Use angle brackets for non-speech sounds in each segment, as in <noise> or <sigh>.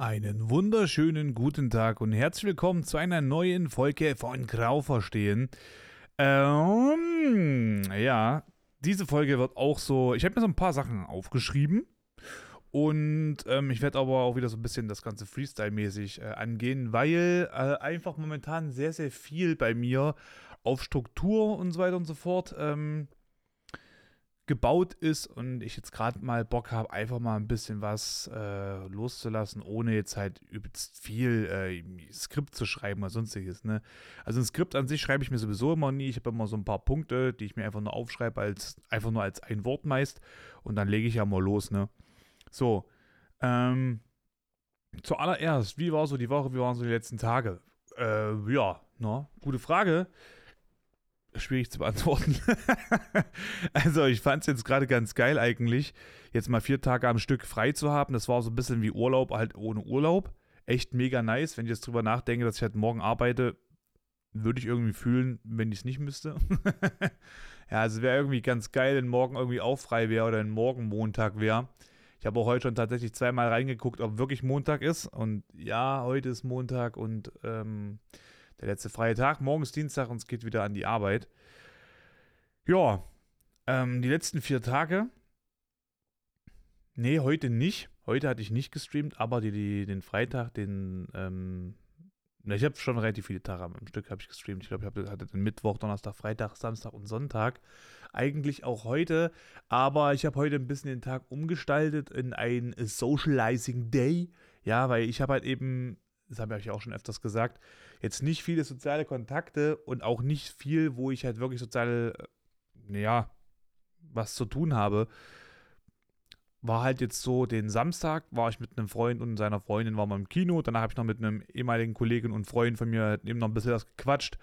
Einen wunderschönen guten Tag und herzlich willkommen zu einer neuen Folge von Grau verstehen. Ähm, ja, diese Folge wird auch so. Ich habe mir so ein paar Sachen aufgeschrieben und ähm, ich werde aber auch wieder so ein bisschen das Ganze Freestyle-mäßig äh, angehen, weil äh, einfach momentan sehr, sehr viel bei mir auf Struktur und so weiter und so fort ähm, gebaut ist und ich jetzt gerade mal Bock habe, einfach mal ein bisschen was äh, loszulassen, ohne jetzt halt übelst viel äh, Skript zu schreiben oder sonstiges. Ne? Also ein Skript an sich schreibe ich mir sowieso immer nie. Ich habe immer so ein paar Punkte, die ich mir einfach nur aufschreibe, als einfach nur als ein Wort meist und dann lege ich ja mal los. Ne? So, ähm, zuallererst, wie war so die Woche, wie waren so die letzten Tage? Äh, ja, ne? gute Frage schwierig zu beantworten. <laughs> also ich fand es jetzt gerade ganz geil eigentlich, jetzt mal vier Tage am Stück frei zu haben. Das war so ein bisschen wie Urlaub, halt ohne Urlaub. Echt mega nice. Wenn ich jetzt drüber nachdenke, dass ich halt morgen arbeite, würde ich irgendwie fühlen, wenn ich es nicht müsste. <laughs> ja, also wäre irgendwie ganz geil, wenn morgen irgendwie auch frei wäre oder wenn morgen Montag wäre. Ich habe auch heute schon tatsächlich zweimal reingeguckt, ob wirklich Montag ist. Und ja, heute ist Montag und ähm, der letzte freie Tag. Morgen ist Dienstag und es geht wieder an die Arbeit. Ja, ähm, die letzten vier Tage. Nee, heute nicht. Heute hatte ich nicht gestreamt, aber die, die, den Freitag, den, ähm, ich habe schon relativ viele Tage am Stück habe ich gestreamt. Ich glaube, ich hatte den Mittwoch, Donnerstag, Freitag, Samstag und Sonntag. Eigentlich auch heute, aber ich habe heute ein bisschen den Tag umgestaltet in ein Socializing Day. Ja, weil ich habe halt eben, das habe ich auch schon öfters gesagt, jetzt nicht viele soziale Kontakte und auch nicht viel, wo ich halt wirklich sozial, naja, äh, was zu tun habe. War halt jetzt so, den Samstag war ich mit einem Freund und seiner Freundin war mal im Kino. Danach habe ich noch mit einem ehemaligen Kollegen und Freund von mir eben noch ein bisschen was gequatscht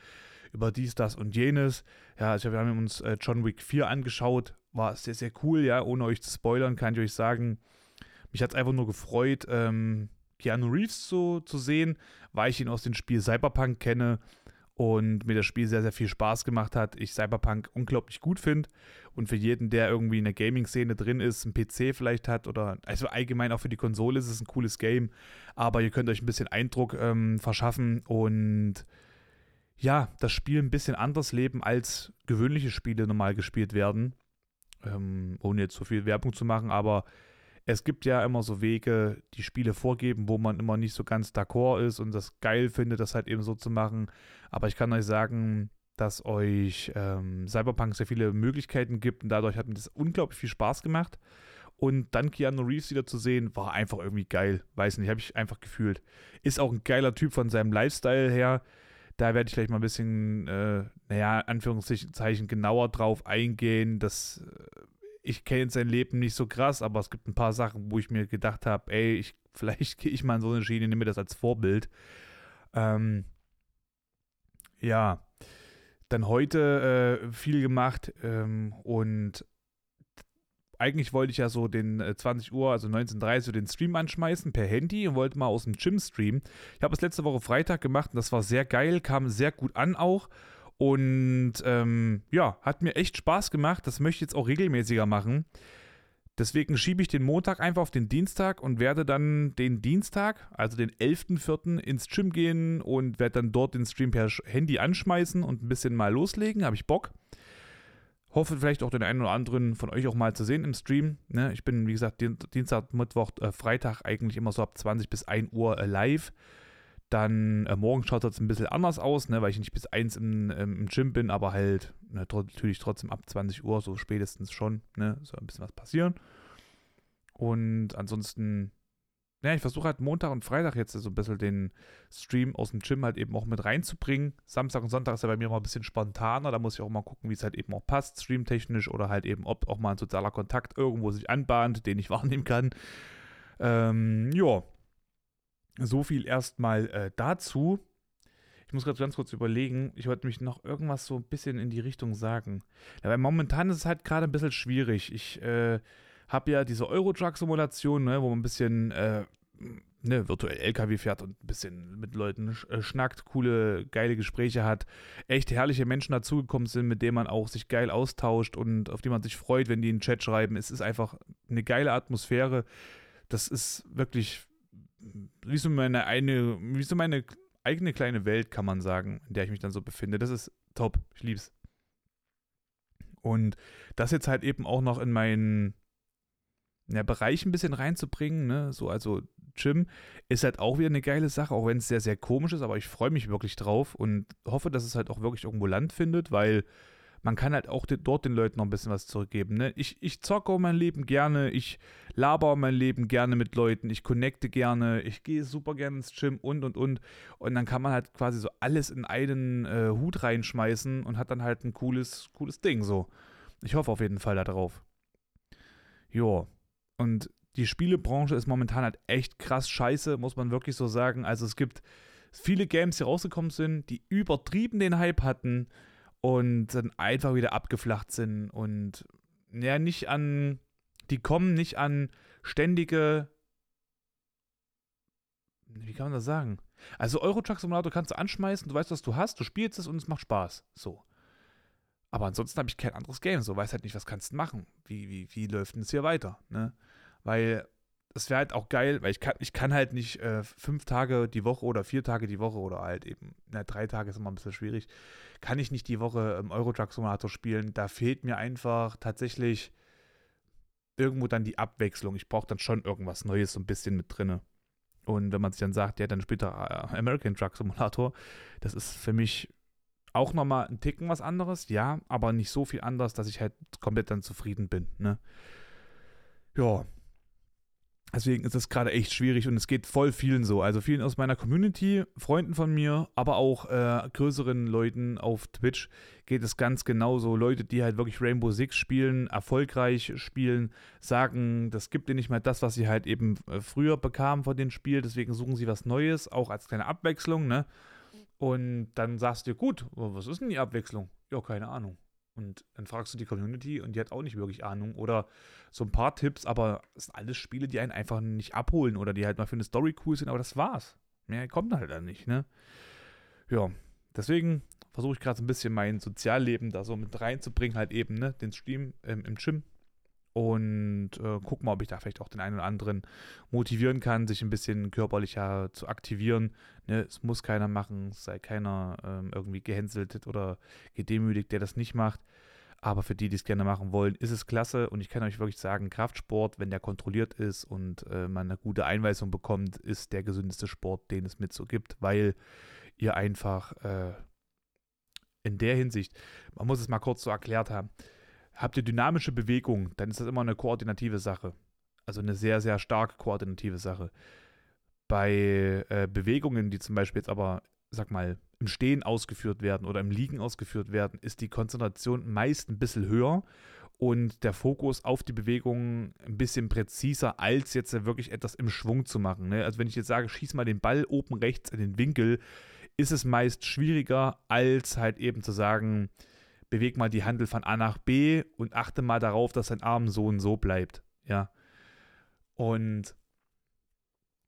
über dies, das und jenes. Ja, also wir haben uns äh, John Wick 4 angeschaut. War sehr, sehr cool, ja. Ohne euch zu spoilern, kann ich euch sagen, mich hat es einfach nur gefreut, ähm, Keanu Reeves zu, zu sehen, weil ich ihn aus dem Spiel Cyberpunk kenne und mir das Spiel sehr, sehr viel Spaß gemacht hat. Ich Cyberpunk unglaublich gut finde und für jeden, der irgendwie in der Gaming-Szene drin ist, einen PC vielleicht hat oder also allgemein auch für die Konsole ist es ein cooles Game, aber ihr könnt euch ein bisschen Eindruck ähm, verschaffen und ja, das Spiel ein bisschen anders leben, als gewöhnliche Spiele normal gespielt werden. Ähm, ohne jetzt so viel Werbung zu machen, aber es gibt ja immer so Wege, die Spiele vorgeben, wo man immer nicht so ganz d'accord ist und das geil findet, das halt eben so zu machen. Aber ich kann euch sagen, dass euch ähm, Cyberpunk sehr viele Möglichkeiten gibt und dadurch hat mir das unglaublich viel Spaß gemacht. Und dann Keanu Reeves wieder zu sehen, war einfach irgendwie geil. Weiß nicht, habe ich einfach gefühlt. Ist auch ein geiler Typ von seinem Lifestyle her. Da werde ich gleich mal ein bisschen, äh, naja, Anführungszeichen genauer drauf eingehen. Das äh, ich kenne sein Leben nicht so krass, aber es gibt ein paar Sachen, wo ich mir gedacht habe, ey, ich, <laughs> vielleicht gehe ich mal in so eine Schiene, nehme mir das als Vorbild. Ähm, ja, dann heute äh, viel gemacht ähm, und eigentlich wollte ich ja so den äh, 20 Uhr, also 19.30 Uhr, den Stream anschmeißen per Handy und wollte mal aus dem Gym streamen. Ich habe es letzte Woche Freitag gemacht und das war sehr geil, kam sehr gut an auch. Und ähm, ja, hat mir echt Spaß gemacht. Das möchte ich jetzt auch regelmäßiger machen. Deswegen schiebe ich den Montag einfach auf den Dienstag und werde dann den Dienstag, also den 11.04. ins Gym gehen und werde dann dort den Stream per Handy anschmeißen und ein bisschen mal loslegen. Habe ich Bock. Hoffe vielleicht auch den einen oder anderen von euch auch mal zu sehen im Stream. Ne? Ich bin, wie gesagt, Dienstag, Mittwoch, äh, Freitag eigentlich immer so ab 20 bis 1 Uhr äh, live. Dann äh, morgen schaut es ein bisschen anders aus, ne, weil ich nicht bis 1 im, im Gym bin, aber halt ne, natürlich trotzdem ab 20 Uhr, so spätestens schon, ne, soll ein bisschen was passieren. Und ansonsten, ja, ich versuche halt Montag und Freitag jetzt so ein bisschen den Stream aus dem Gym halt eben auch mit reinzubringen. Samstag und Sonntag ist ja bei mir mal ein bisschen spontaner, da muss ich auch mal gucken, wie es halt eben auch passt, streamtechnisch oder halt eben, ob auch mal ein sozialer Kontakt irgendwo sich anbahnt, den ich <laughs> wahrnehmen kann. Ähm, ja, so viel erstmal äh, dazu. Ich muss gerade ganz kurz überlegen, ich wollte mich noch irgendwas so ein bisschen in die Richtung sagen. Ja, weil momentan ist es halt gerade ein bisschen schwierig. Ich äh, habe ja diese Euro-Truck-Simulation, ne, wo man ein bisschen äh, ne, virtuell LKW fährt und ein bisschen mit Leuten äh, schnackt, coole, geile Gespräche hat, echt herrliche Menschen dazugekommen sind, mit denen man auch sich geil austauscht und auf die man sich freut, wenn die in den Chat schreiben. Es ist einfach eine geile Atmosphäre. Das ist wirklich wie so meine eine, wie so meine eigene kleine Welt, kann man sagen, in der ich mich dann so befinde. Das ist top. Ich lieb's. Und das jetzt halt eben auch noch in meinen ja, Bereich ein bisschen reinzubringen, ne? So, also Gym ist halt auch wieder eine geile Sache, auch wenn es sehr, sehr komisch ist, aber ich freue mich wirklich drauf und hoffe, dass es halt auch wirklich irgendwo Land findet, weil man kann halt auch dort den Leuten noch ein bisschen was zurückgeben. Ne? Ich, ich zocke mein Leben gerne, ich laber mein Leben gerne mit Leuten, ich connecte gerne, ich gehe super gerne ins Gym und und und. Und dann kann man halt quasi so alles in einen äh, Hut reinschmeißen und hat dann halt ein cooles, cooles Ding so. Ich hoffe auf jeden Fall darauf. Jo. Und die Spielebranche ist momentan halt echt krass scheiße, muss man wirklich so sagen. Also es gibt viele Games, die rausgekommen sind, die übertrieben den Hype hatten und dann einfach wieder abgeflacht sind und ja, nicht an, die kommen nicht an ständige, wie kann man das sagen? Also Euro Truck Simulator kannst du anschmeißen, du weißt, was du hast, du spielst es und es macht Spaß. So. Aber ansonsten habe ich kein anderes Game. So weiß halt nicht, was kannst du machen. Wie, wie, wie läuft denn es hier weiter? Ne? Weil das wäre halt auch geil, weil ich kann, ich kann halt nicht äh, fünf Tage die Woche oder vier Tage die Woche oder halt eben, na, drei Tage ist immer ein bisschen schwierig, kann ich nicht die Woche im Eurotruck Simulator spielen. Da fehlt mir einfach tatsächlich irgendwo dann die Abwechslung. Ich brauche dann schon irgendwas Neues so ein bisschen mit drinne. Und wenn man sich dann sagt, ja, dann später äh, American Truck Simulator, das ist für mich auch nochmal ein Ticken was anderes, ja, aber nicht so viel anders, dass ich halt komplett dann zufrieden bin, ne? Ja, Deswegen ist es gerade echt schwierig und es geht voll vielen so. Also vielen aus meiner Community, Freunden von mir, aber auch äh, größeren Leuten auf Twitch geht es ganz genauso. Leute, die halt wirklich Rainbow Six spielen, erfolgreich spielen, sagen, das gibt ihnen nicht mehr das, was sie halt eben äh, früher bekamen von dem Spiel. Deswegen suchen sie was Neues, auch als kleine Abwechslung, ne? Und dann sagst du, gut, was ist denn die Abwechslung? Ja, keine Ahnung. Und dann fragst du die Community und die hat auch nicht wirklich Ahnung. Oder so ein paar Tipps, aber es sind alles Spiele, die einen einfach nicht abholen oder die halt mal für eine Story cool sind, aber das war's. Mehr kommt halt dann nicht, ne? Ja, deswegen versuche ich gerade so ein bisschen mein Sozialleben da so mit reinzubringen, halt eben, ne? Den Stream ähm, im Gym und äh, guck mal, ob ich da vielleicht auch den einen oder anderen motivieren kann, sich ein bisschen körperlicher zu aktivieren. Ne, es muss keiner machen, es sei keiner ähm, irgendwie gehänselt oder gedemütigt, der das nicht macht. Aber für die, die es gerne machen wollen, ist es klasse und ich kann euch wirklich sagen, Kraftsport, wenn der kontrolliert ist und äh, man eine gute Einweisung bekommt, ist der gesündeste Sport, den es mit so gibt, weil ihr einfach äh, in der Hinsicht, man muss es mal kurz so erklärt haben, Habt ihr dynamische Bewegung, dann ist das immer eine koordinative Sache. Also eine sehr, sehr stark koordinative Sache. Bei äh, Bewegungen, die zum Beispiel jetzt aber, sag mal, im Stehen ausgeführt werden oder im Liegen ausgeführt werden, ist die Konzentration meist ein bisschen höher und der Fokus auf die Bewegung ein bisschen präziser, als jetzt wirklich etwas im Schwung zu machen. Ne? Also wenn ich jetzt sage, schieß mal den Ball oben rechts in den Winkel, ist es meist schwieriger, als halt eben zu sagen, beweg mal die Handel von A nach B und achte mal darauf, dass dein Arm so und so bleibt. Ja. Und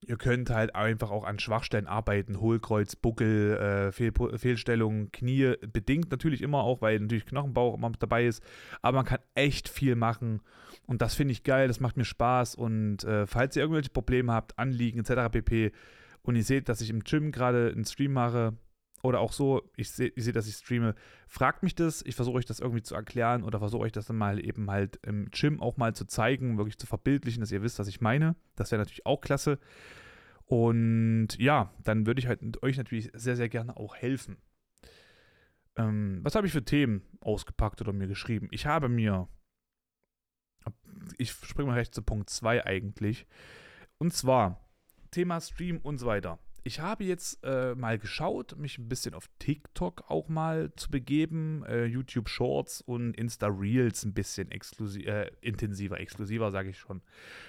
ihr könnt halt einfach auch an Schwachstellen arbeiten, Hohlkreuz, Buckel, äh, Fehl Fehlstellungen, Knie, bedingt natürlich immer auch, weil natürlich Knochenbauch immer dabei ist, aber man kann echt viel machen und das finde ich geil, das macht mir Spaß und äh, falls ihr irgendwelche Probleme habt, Anliegen etc. pp. und ihr seht, dass ich im Gym gerade einen Stream mache, oder auch so, ich sehe, seh, dass ich streame, fragt mich das, ich versuche euch das irgendwie zu erklären oder versuche euch das dann mal eben halt im Gym auch mal zu zeigen, wirklich zu verbildlichen, dass ihr wisst, was ich meine. Das wäre natürlich auch klasse. Und ja, dann würde ich halt euch natürlich sehr, sehr gerne auch helfen. Ähm, was habe ich für Themen ausgepackt oder mir geschrieben? Ich habe mir, ich springe mal recht zu Punkt 2 eigentlich. Und zwar Thema Stream und so weiter ich habe jetzt äh, mal geschaut, mich ein bisschen auf TikTok auch mal zu begeben, äh, YouTube Shorts und Insta Reels ein bisschen äh, intensiver, exklusiver, sage ich schon.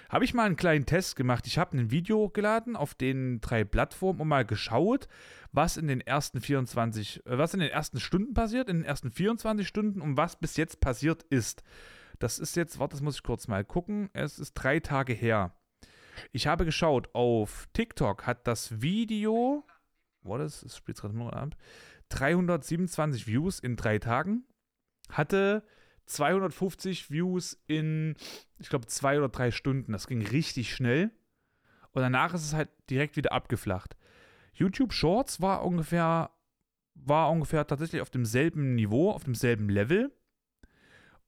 Habe ich mal einen kleinen Test gemacht. Ich habe ein Video geladen auf den drei Plattformen und mal geschaut, was in den ersten 24, äh, was in den ersten Stunden passiert, in den ersten 24 Stunden und was bis jetzt passiert ist. Das ist jetzt, warte, das muss ich kurz mal gucken. Es ist drei Tage her. Ich habe geschaut, auf TikTok hat das Video, what is, es spielt gerade nur ab, 327 Views in drei Tagen, hatte 250 Views in, ich glaube, zwei oder drei Stunden. Das ging richtig schnell. Und danach ist es halt direkt wieder abgeflacht. YouTube Shorts war ungefähr, war ungefähr tatsächlich auf demselben Niveau, auf demselben Level.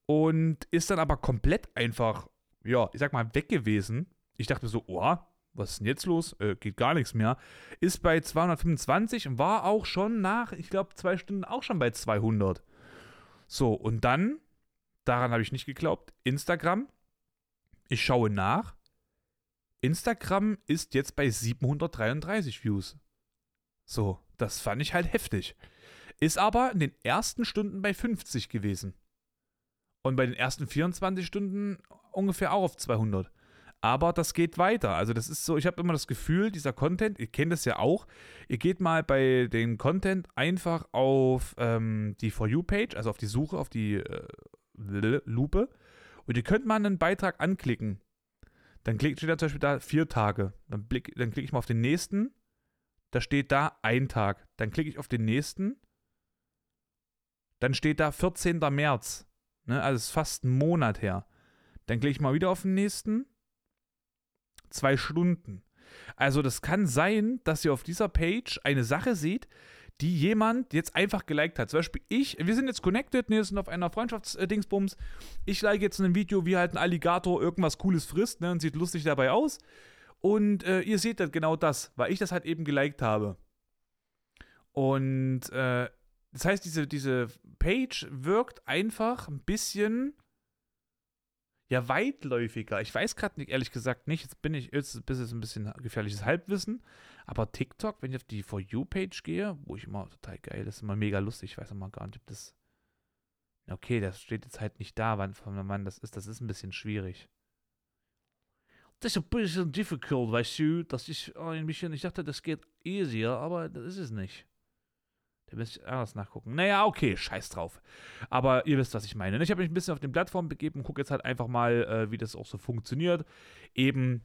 Und ist dann aber komplett einfach, ja, ich sag mal, weg gewesen. Ich dachte mir so, oh, was ist denn jetzt los? Äh, geht gar nichts mehr. Ist bei 225 und war auch schon nach, ich glaube, zwei Stunden auch schon bei 200. So, und dann, daran habe ich nicht geglaubt, Instagram. Ich schaue nach. Instagram ist jetzt bei 733 Views. So, das fand ich halt heftig. Ist aber in den ersten Stunden bei 50 gewesen. Und bei den ersten 24 Stunden ungefähr auch auf 200. Aber das geht weiter. Also das ist so, ich habe immer das Gefühl, dieser Content, ihr kennt das ja auch, ihr geht mal bei dem Content einfach auf ähm, die For You-Page, also auf die Suche, auf die äh, Lupe und ihr könnt mal einen Beitrag anklicken. Dann klickt, steht da zum Beispiel da vier Tage. Dann, blick, dann klicke ich mal auf den nächsten. Da steht da ein Tag. Dann klicke ich auf den nächsten. Dann steht da 14. März. Ne, also ist fast ein Monat her. Dann klicke ich mal wieder auf den nächsten zwei Stunden. Also das kann sein, dass ihr auf dieser Page eine Sache seht, die jemand jetzt einfach geliked hat. Zum Beispiel ich, wir sind jetzt connected, wir sind auf einer Freundschaftsdingsbums. Ich like jetzt ein Video, wie halt ein Alligator irgendwas Cooles frisst ne, und sieht lustig dabei aus. Und äh, ihr seht halt genau das, weil ich das halt eben geliked habe. Und äh, das heißt, diese, diese Page wirkt einfach ein bisschen ja weitläufiger. Ich weiß gerade ehrlich gesagt nicht, jetzt bin ich, jetzt ist es ein bisschen gefährliches Halbwissen, aber TikTok, wenn ich auf die For You-Page gehe, wo ich immer total geil, das ist immer mega lustig, ich weiß immer gar nicht, ob das. Okay, das steht jetzt halt nicht da, wann von Mann das ist, das ist ein bisschen schwierig. Das ist ein bisschen difficult, weißt du, das ist ein bisschen, ich dachte, das geht easier, aber das ist es nicht. Müsste ich anders nachgucken. Naja, okay, scheiß drauf. Aber ihr wisst, was ich meine. Ich habe mich ein bisschen auf den Plattformen begeben und gucke jetzt halt einfach mal, äh, wie das auch so funktioniert. Eben,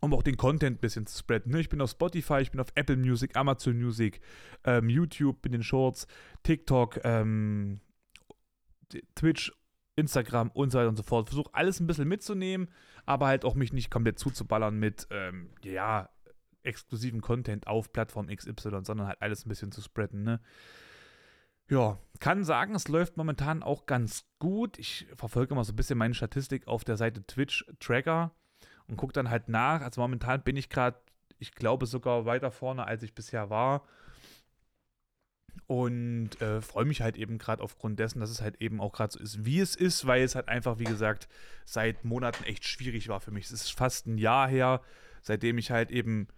um auch den Content ein bisschen zu spreaden. Ne? Ich bin auf Spotify, ich bin auf Apple Music, Amazon Music, ähm, YouTube in den Shorts, TikTok, ähm, Twitch, Instagram und so weiter und so fort. Versuche alles ein bisschen mitzunehmen, aber halt auch mich nicht komplett zuzuballern mit, ähm, ja, exklusiven Content auf Plattform XY, sondern halt alles ein bisschen zu spreaden, ne? Ja, kann sagen, es läuft momentan auch ganz gut. Ich verfolge mal so ein bisschen meine Statistik auf der Seite Twitch Tracker und gucke dann halt nach. Also momentan bin ich gerade, ich glaube sogar weiter vorne, als ich bisher war. Und äh, freue mich halt eben gerade aufgrund dessen, dass es halt eben auch gerade so ist, wie es ist, weil es halt einfach, wie gesagt, seit Monaten echt schwierig war für mich. Es ist fast ein Jahr her, seitdem ich halt eben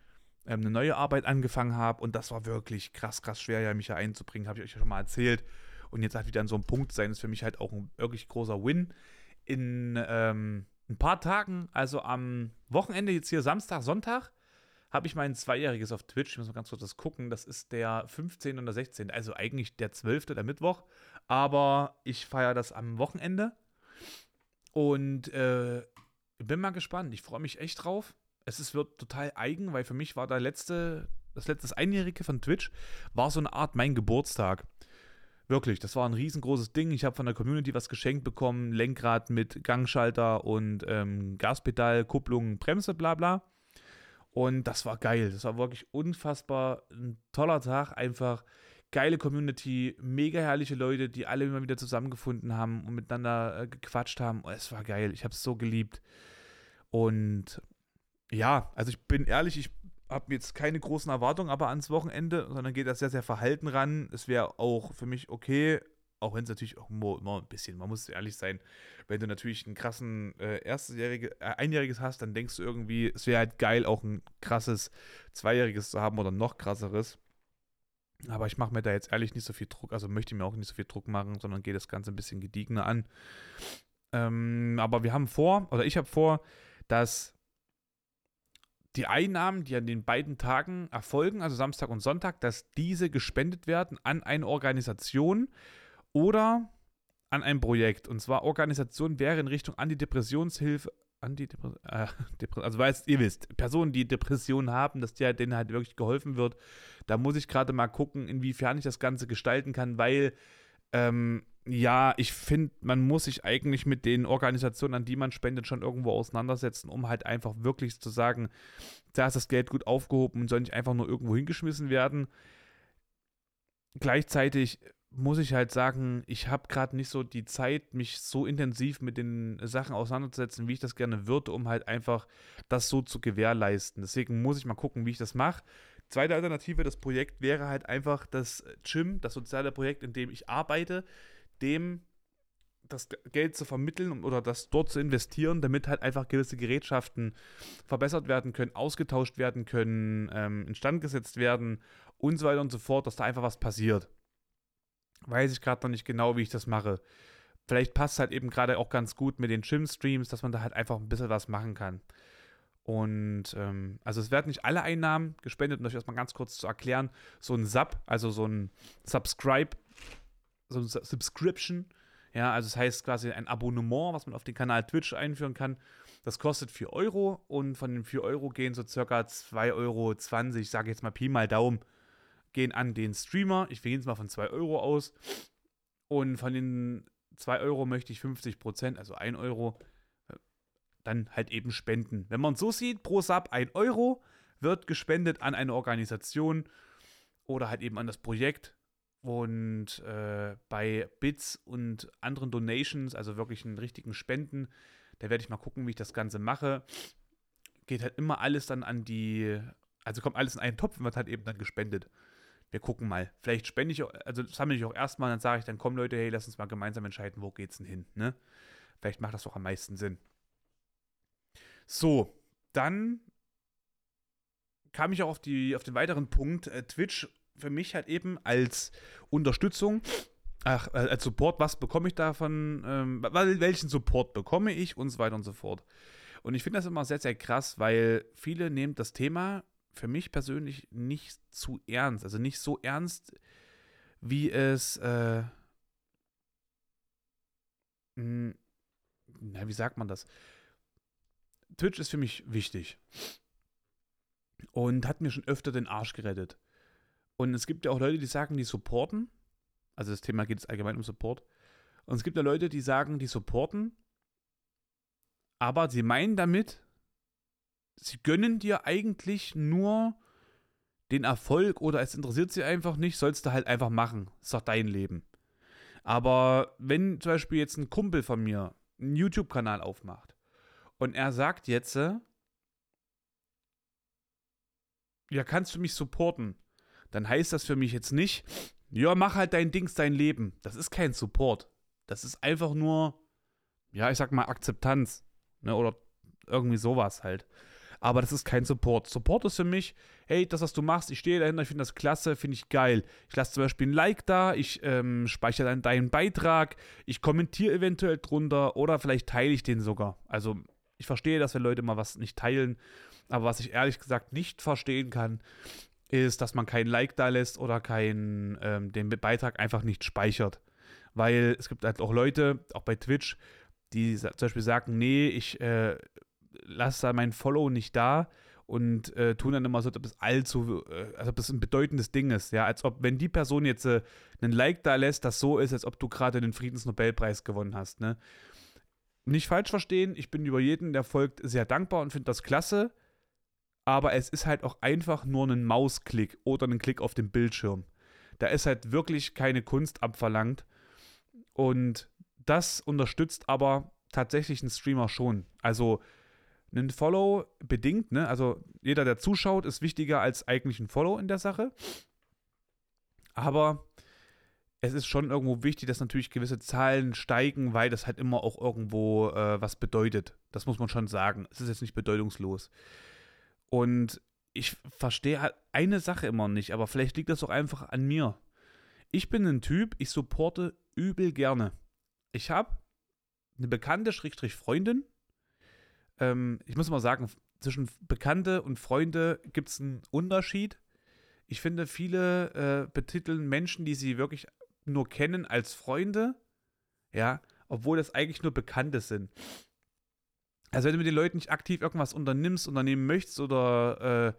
ähm, eine neue Arbeit angefangen habe und das war wirklich krass, krass schwer, ja, mich hier einzubringen, habe ich euch ja schon mal erzählt. Und jetzt halt wieder an so einem Punkt sein, ist für mich halt auch ein wirklich großer Win. In ähm, ein paar Tagen, also am Wochenende, jetzt hier Samstag, Sonntag, habe ich mein Zweijähriges auf Twitch. Ich muss mal ganz kurz das gucken. Das ist der 15. und der 16. Also eigentlich der 12. der Mittwoch. Aber ich feiere das am Wochenende. Und äh, bin mal gespannt. Ich freue mich echt drauf es ist, wird total eigen, weil für mich war der letzte, das letzte Einjährige von Twitch, war so eine Art mein Geburtstag. Wirklich, das war ein riesengroßes Ding. Ich habe von der Community was geschenkt bekommen: Lenkrad mit Gangschalter und ähm, Gaspedal, Kupplung, Bremse, bla bla. Und das war geil. Das war wirklich unfassbar ein toller Tag. Einfach geile Community, mega herrliche Leute, die alle immer wieder zusammengefunden haben und miteinander äh, gequatscht haben. Oh, es war geil. Ich habe es so geliebt. Und ja, also ich bin ehrlich, ich habe jetzt keine großen Erwartungen aber ans Wochenende, sondern geht das sehr, sehr verhalten ran. Es wäre auch für mich okay, auch wenn es natürlich auch immer, immer, ein bisschen, man muss ehrlich sein, wenn du natürlich einen krassen äh, erstjährige, äh, einjähriges hast, dann denkst du irgendwie, es wäre halt geil, auch ein krasses zweijähriges zu haben oder noch krasseres. Aber ich mache mir da jetzt ehrlich nicht so viel Druck, also möchte mir auch nicht so viel Druck machen, sondern gehe das Ganze ein bisschen gediegener an. Ähm, aber wir haben vor, oder ich habe vor, dass die Einnahmen, die an den beiden Tagen erfolgen, also Samstag und Sonntag, dass diese gespendet werden an eine Organisation oder an ein Projekt. Und zwar Organisation wäre in Richtung Antidepressionshilfe, Antidepre äh, <laughs> also weil ihr wisst, Personen, die Depressionen haben, dass der, denen halt wirklich geholfen wird. Da muss ich gerade mal gucken, inwiefern ich das Ganze gestalten kann, weil ähm, ja, ich finde, man muss sich eigentlich mit den Organisationen, an die man spendet, schon irgendwo auseinandersetzen, um halt einfach wirklich zu sagen, da ist das Geld gut aufgehoben und soll nicht einfach nur irgendwo hingeschmissen werden. Gleichzeitig muss ich halt sagen, ich habe gerade nicht so die Zeit, mich so intensiv mit den Sachen auseinanderzusetzen, wie ich das gerne würde, um halt einfach das so zu gewährleisten. Deswegen muss ich mal gucken, wie ich das mache. Zweite Alternative, das Projekt wäre halt einfach das Gym, das soziale Projekt, in dem ich arbeite dem das Geld zu vermitteln oder das dort zu investieren, damit halt einfach gewisse Gerätschaften verbessert werden können, ausgetauscht werden können, ähm, instand gesetzt werden und so weiter und so fort, dass da einfach was passiert. Weiß ich gerade noch nicht genau, wie ich das mache. Vielleicht passt halt eben gerade auch ganz gut mit den Gym-Streams, dass man da halt einfach ein bisschen was machen kann. Und ähm, also es werden nicht alle Einnahmen gespendet, um euch das mal ganz kurz zu erklären. So ein Sub, also so ein Subscribe so eine Subscription. Ja, also das heißt quasi ein Abonnement, was man auf den Kanal Twitch einführen kann. Das kostet 4 Euro und von den 4 Euro gehen so circa 2,20 Euro, ich sage jetzt mal Pi mal Daumen, gehen an den Streamer. Ich gehe jetzt mal von 2 Euro aus. Und von den 2 Euro möchte ich 50 Prozent, also 1 Euro, dann halt eben spenden. Wenn man so sieht, pro Sub 1 Euro wird gespendet an eine Organisation oder halt eben an das Projekt. Und äh, bei Bits und anderen Donations, also wirklich einen richtigen Spenden, da werde ich mal gucken, wie ich das Ganze mache. Geht halt immer alles dann an die, also kommt alles in einen Topf und wird halt eben dann gespendet. Wir gucken mal. Vielleicht spende ich, also sammle ich auch erstmal, dann sage ich dann, komm Leute, hey, lass uns mal gemeinsam entscheiden, wo geht's denn hin, ne? Vielleicht macht das auch am meisten Sinn. So, dann kam ich auch auf, die, auf den weiteren Punkt. Äh, Twitch für mich halt eben als Unterstützung, ach, äh, als Support, was bekomme ich davon, ähm, welchen Support bekomme ich und so weiter und so fort. Und ich finde das immer sehr, sehr krass, weil viele nehmen das Thema für mich persönlich nicht zu ernst. Also nicht so ernst, wie es, äh, hm, na, wie sagt man das? Twitch ist für mich wichtig. Und hat mir schon öfter den Arsch gerettet. Und es gibt ja auch Leute, die sagen, die supporten. Also das Thema geht es allgemein um Support. Und es gibt ja Leute, die sagen, die supporten. Aber sie meinen damit, sie gönnen dir eigentlich nur den Erfolg oder es interessiert sie einfach nicht, sollst du halt einfach machen. Ist doch dein Leben. Aber wenn zum Beispiel jetzt ein Kumpel von mir einen YouTube-Kanal aufmacht und er sagt jetzt, ja, kannst du mich supporten? Dann heißt das für mich jetzt nicht, ja, mach halt dein Dings, dein Leben. Das ist kein Support. Das ist einfach nur, ja, ich sag mal, Akzeptanz. Ne, oder irgendwie sowas halt. Aber das ist kein Support. Support ist für mich, hey, das, was du machst, ich stehe dahinter, ich finde das klasse, finde ich geil. Ich lasse zum Beispiel ein Like da, ich ähm, speichere dann deinen Beitrag, ich kommentiere eventuell drunter oder vielleicht teile ich den sogar. Also ich verstehe, dass wir Leute mal was nicht teilen, aber was ich ehrlich gesagt nicht verstehen kann, ist, dass man kein Like da lässt oder kein, ähm, den Beitrag einfach nicht speichert. Weil es gibt halt auch Leute, auch bei Twitch, die zum Beispiel sagen, nee, ich äh, lasse da mein Follow nicht da und äh, tun dann immer so, als ob es allzu, äh, als ob es ein bedeutendes Ding ist, ja, als ob, wenn die Person jetzt äh, einen Like da lässt, das so ist, als ob du gerade den Friedensnobelpreis gewonnen hast, ne. Nicht falsch verstehen, ich bin über jeden, der folgt, sehr dankbar und finde das klasse aber es ist halt auch einfach nur ein Mausklick oder ein Klick auf den Bildschirm. Da ist halt wirklich keine Kunst abverlangt. Und das unterstützt aber tatsächlich einen Streamer schon. Also ein Follow bedingt, ne? Also jeder, der zuschaut, ist wichtiger als eigentlich ein Follow in der Sache. Aber es ist schon irgendwo wichtig, dass natürlich gewisse Zahlen steigen, weil das halt immer auch irgendwo äh, was bedeutet. Das muss man schon sagen. Es ist jetzt nicht bedeutungslos. Und ich verstehe halt eine Sache immer nicht, aber vielleicht liegt das auch einfach an mir. Ich bin ein Typ, ich supporte übel gerne. Ich habe eine bekannte Schrägstrich Freundin. Ähm, ich muss mal sagen, zwischen Bekannte und Freunde gibt es einen Unterschied. Ich finde, viele äh, betiteln Menschen, die sie wirklich nur kennen, als Freunde. Ja, obwohl das eigentlich nur Bekannte sind. Also wenn du mit den Leuten nicht aktiv irgendwas unternimmst, unternehmen möchtest oder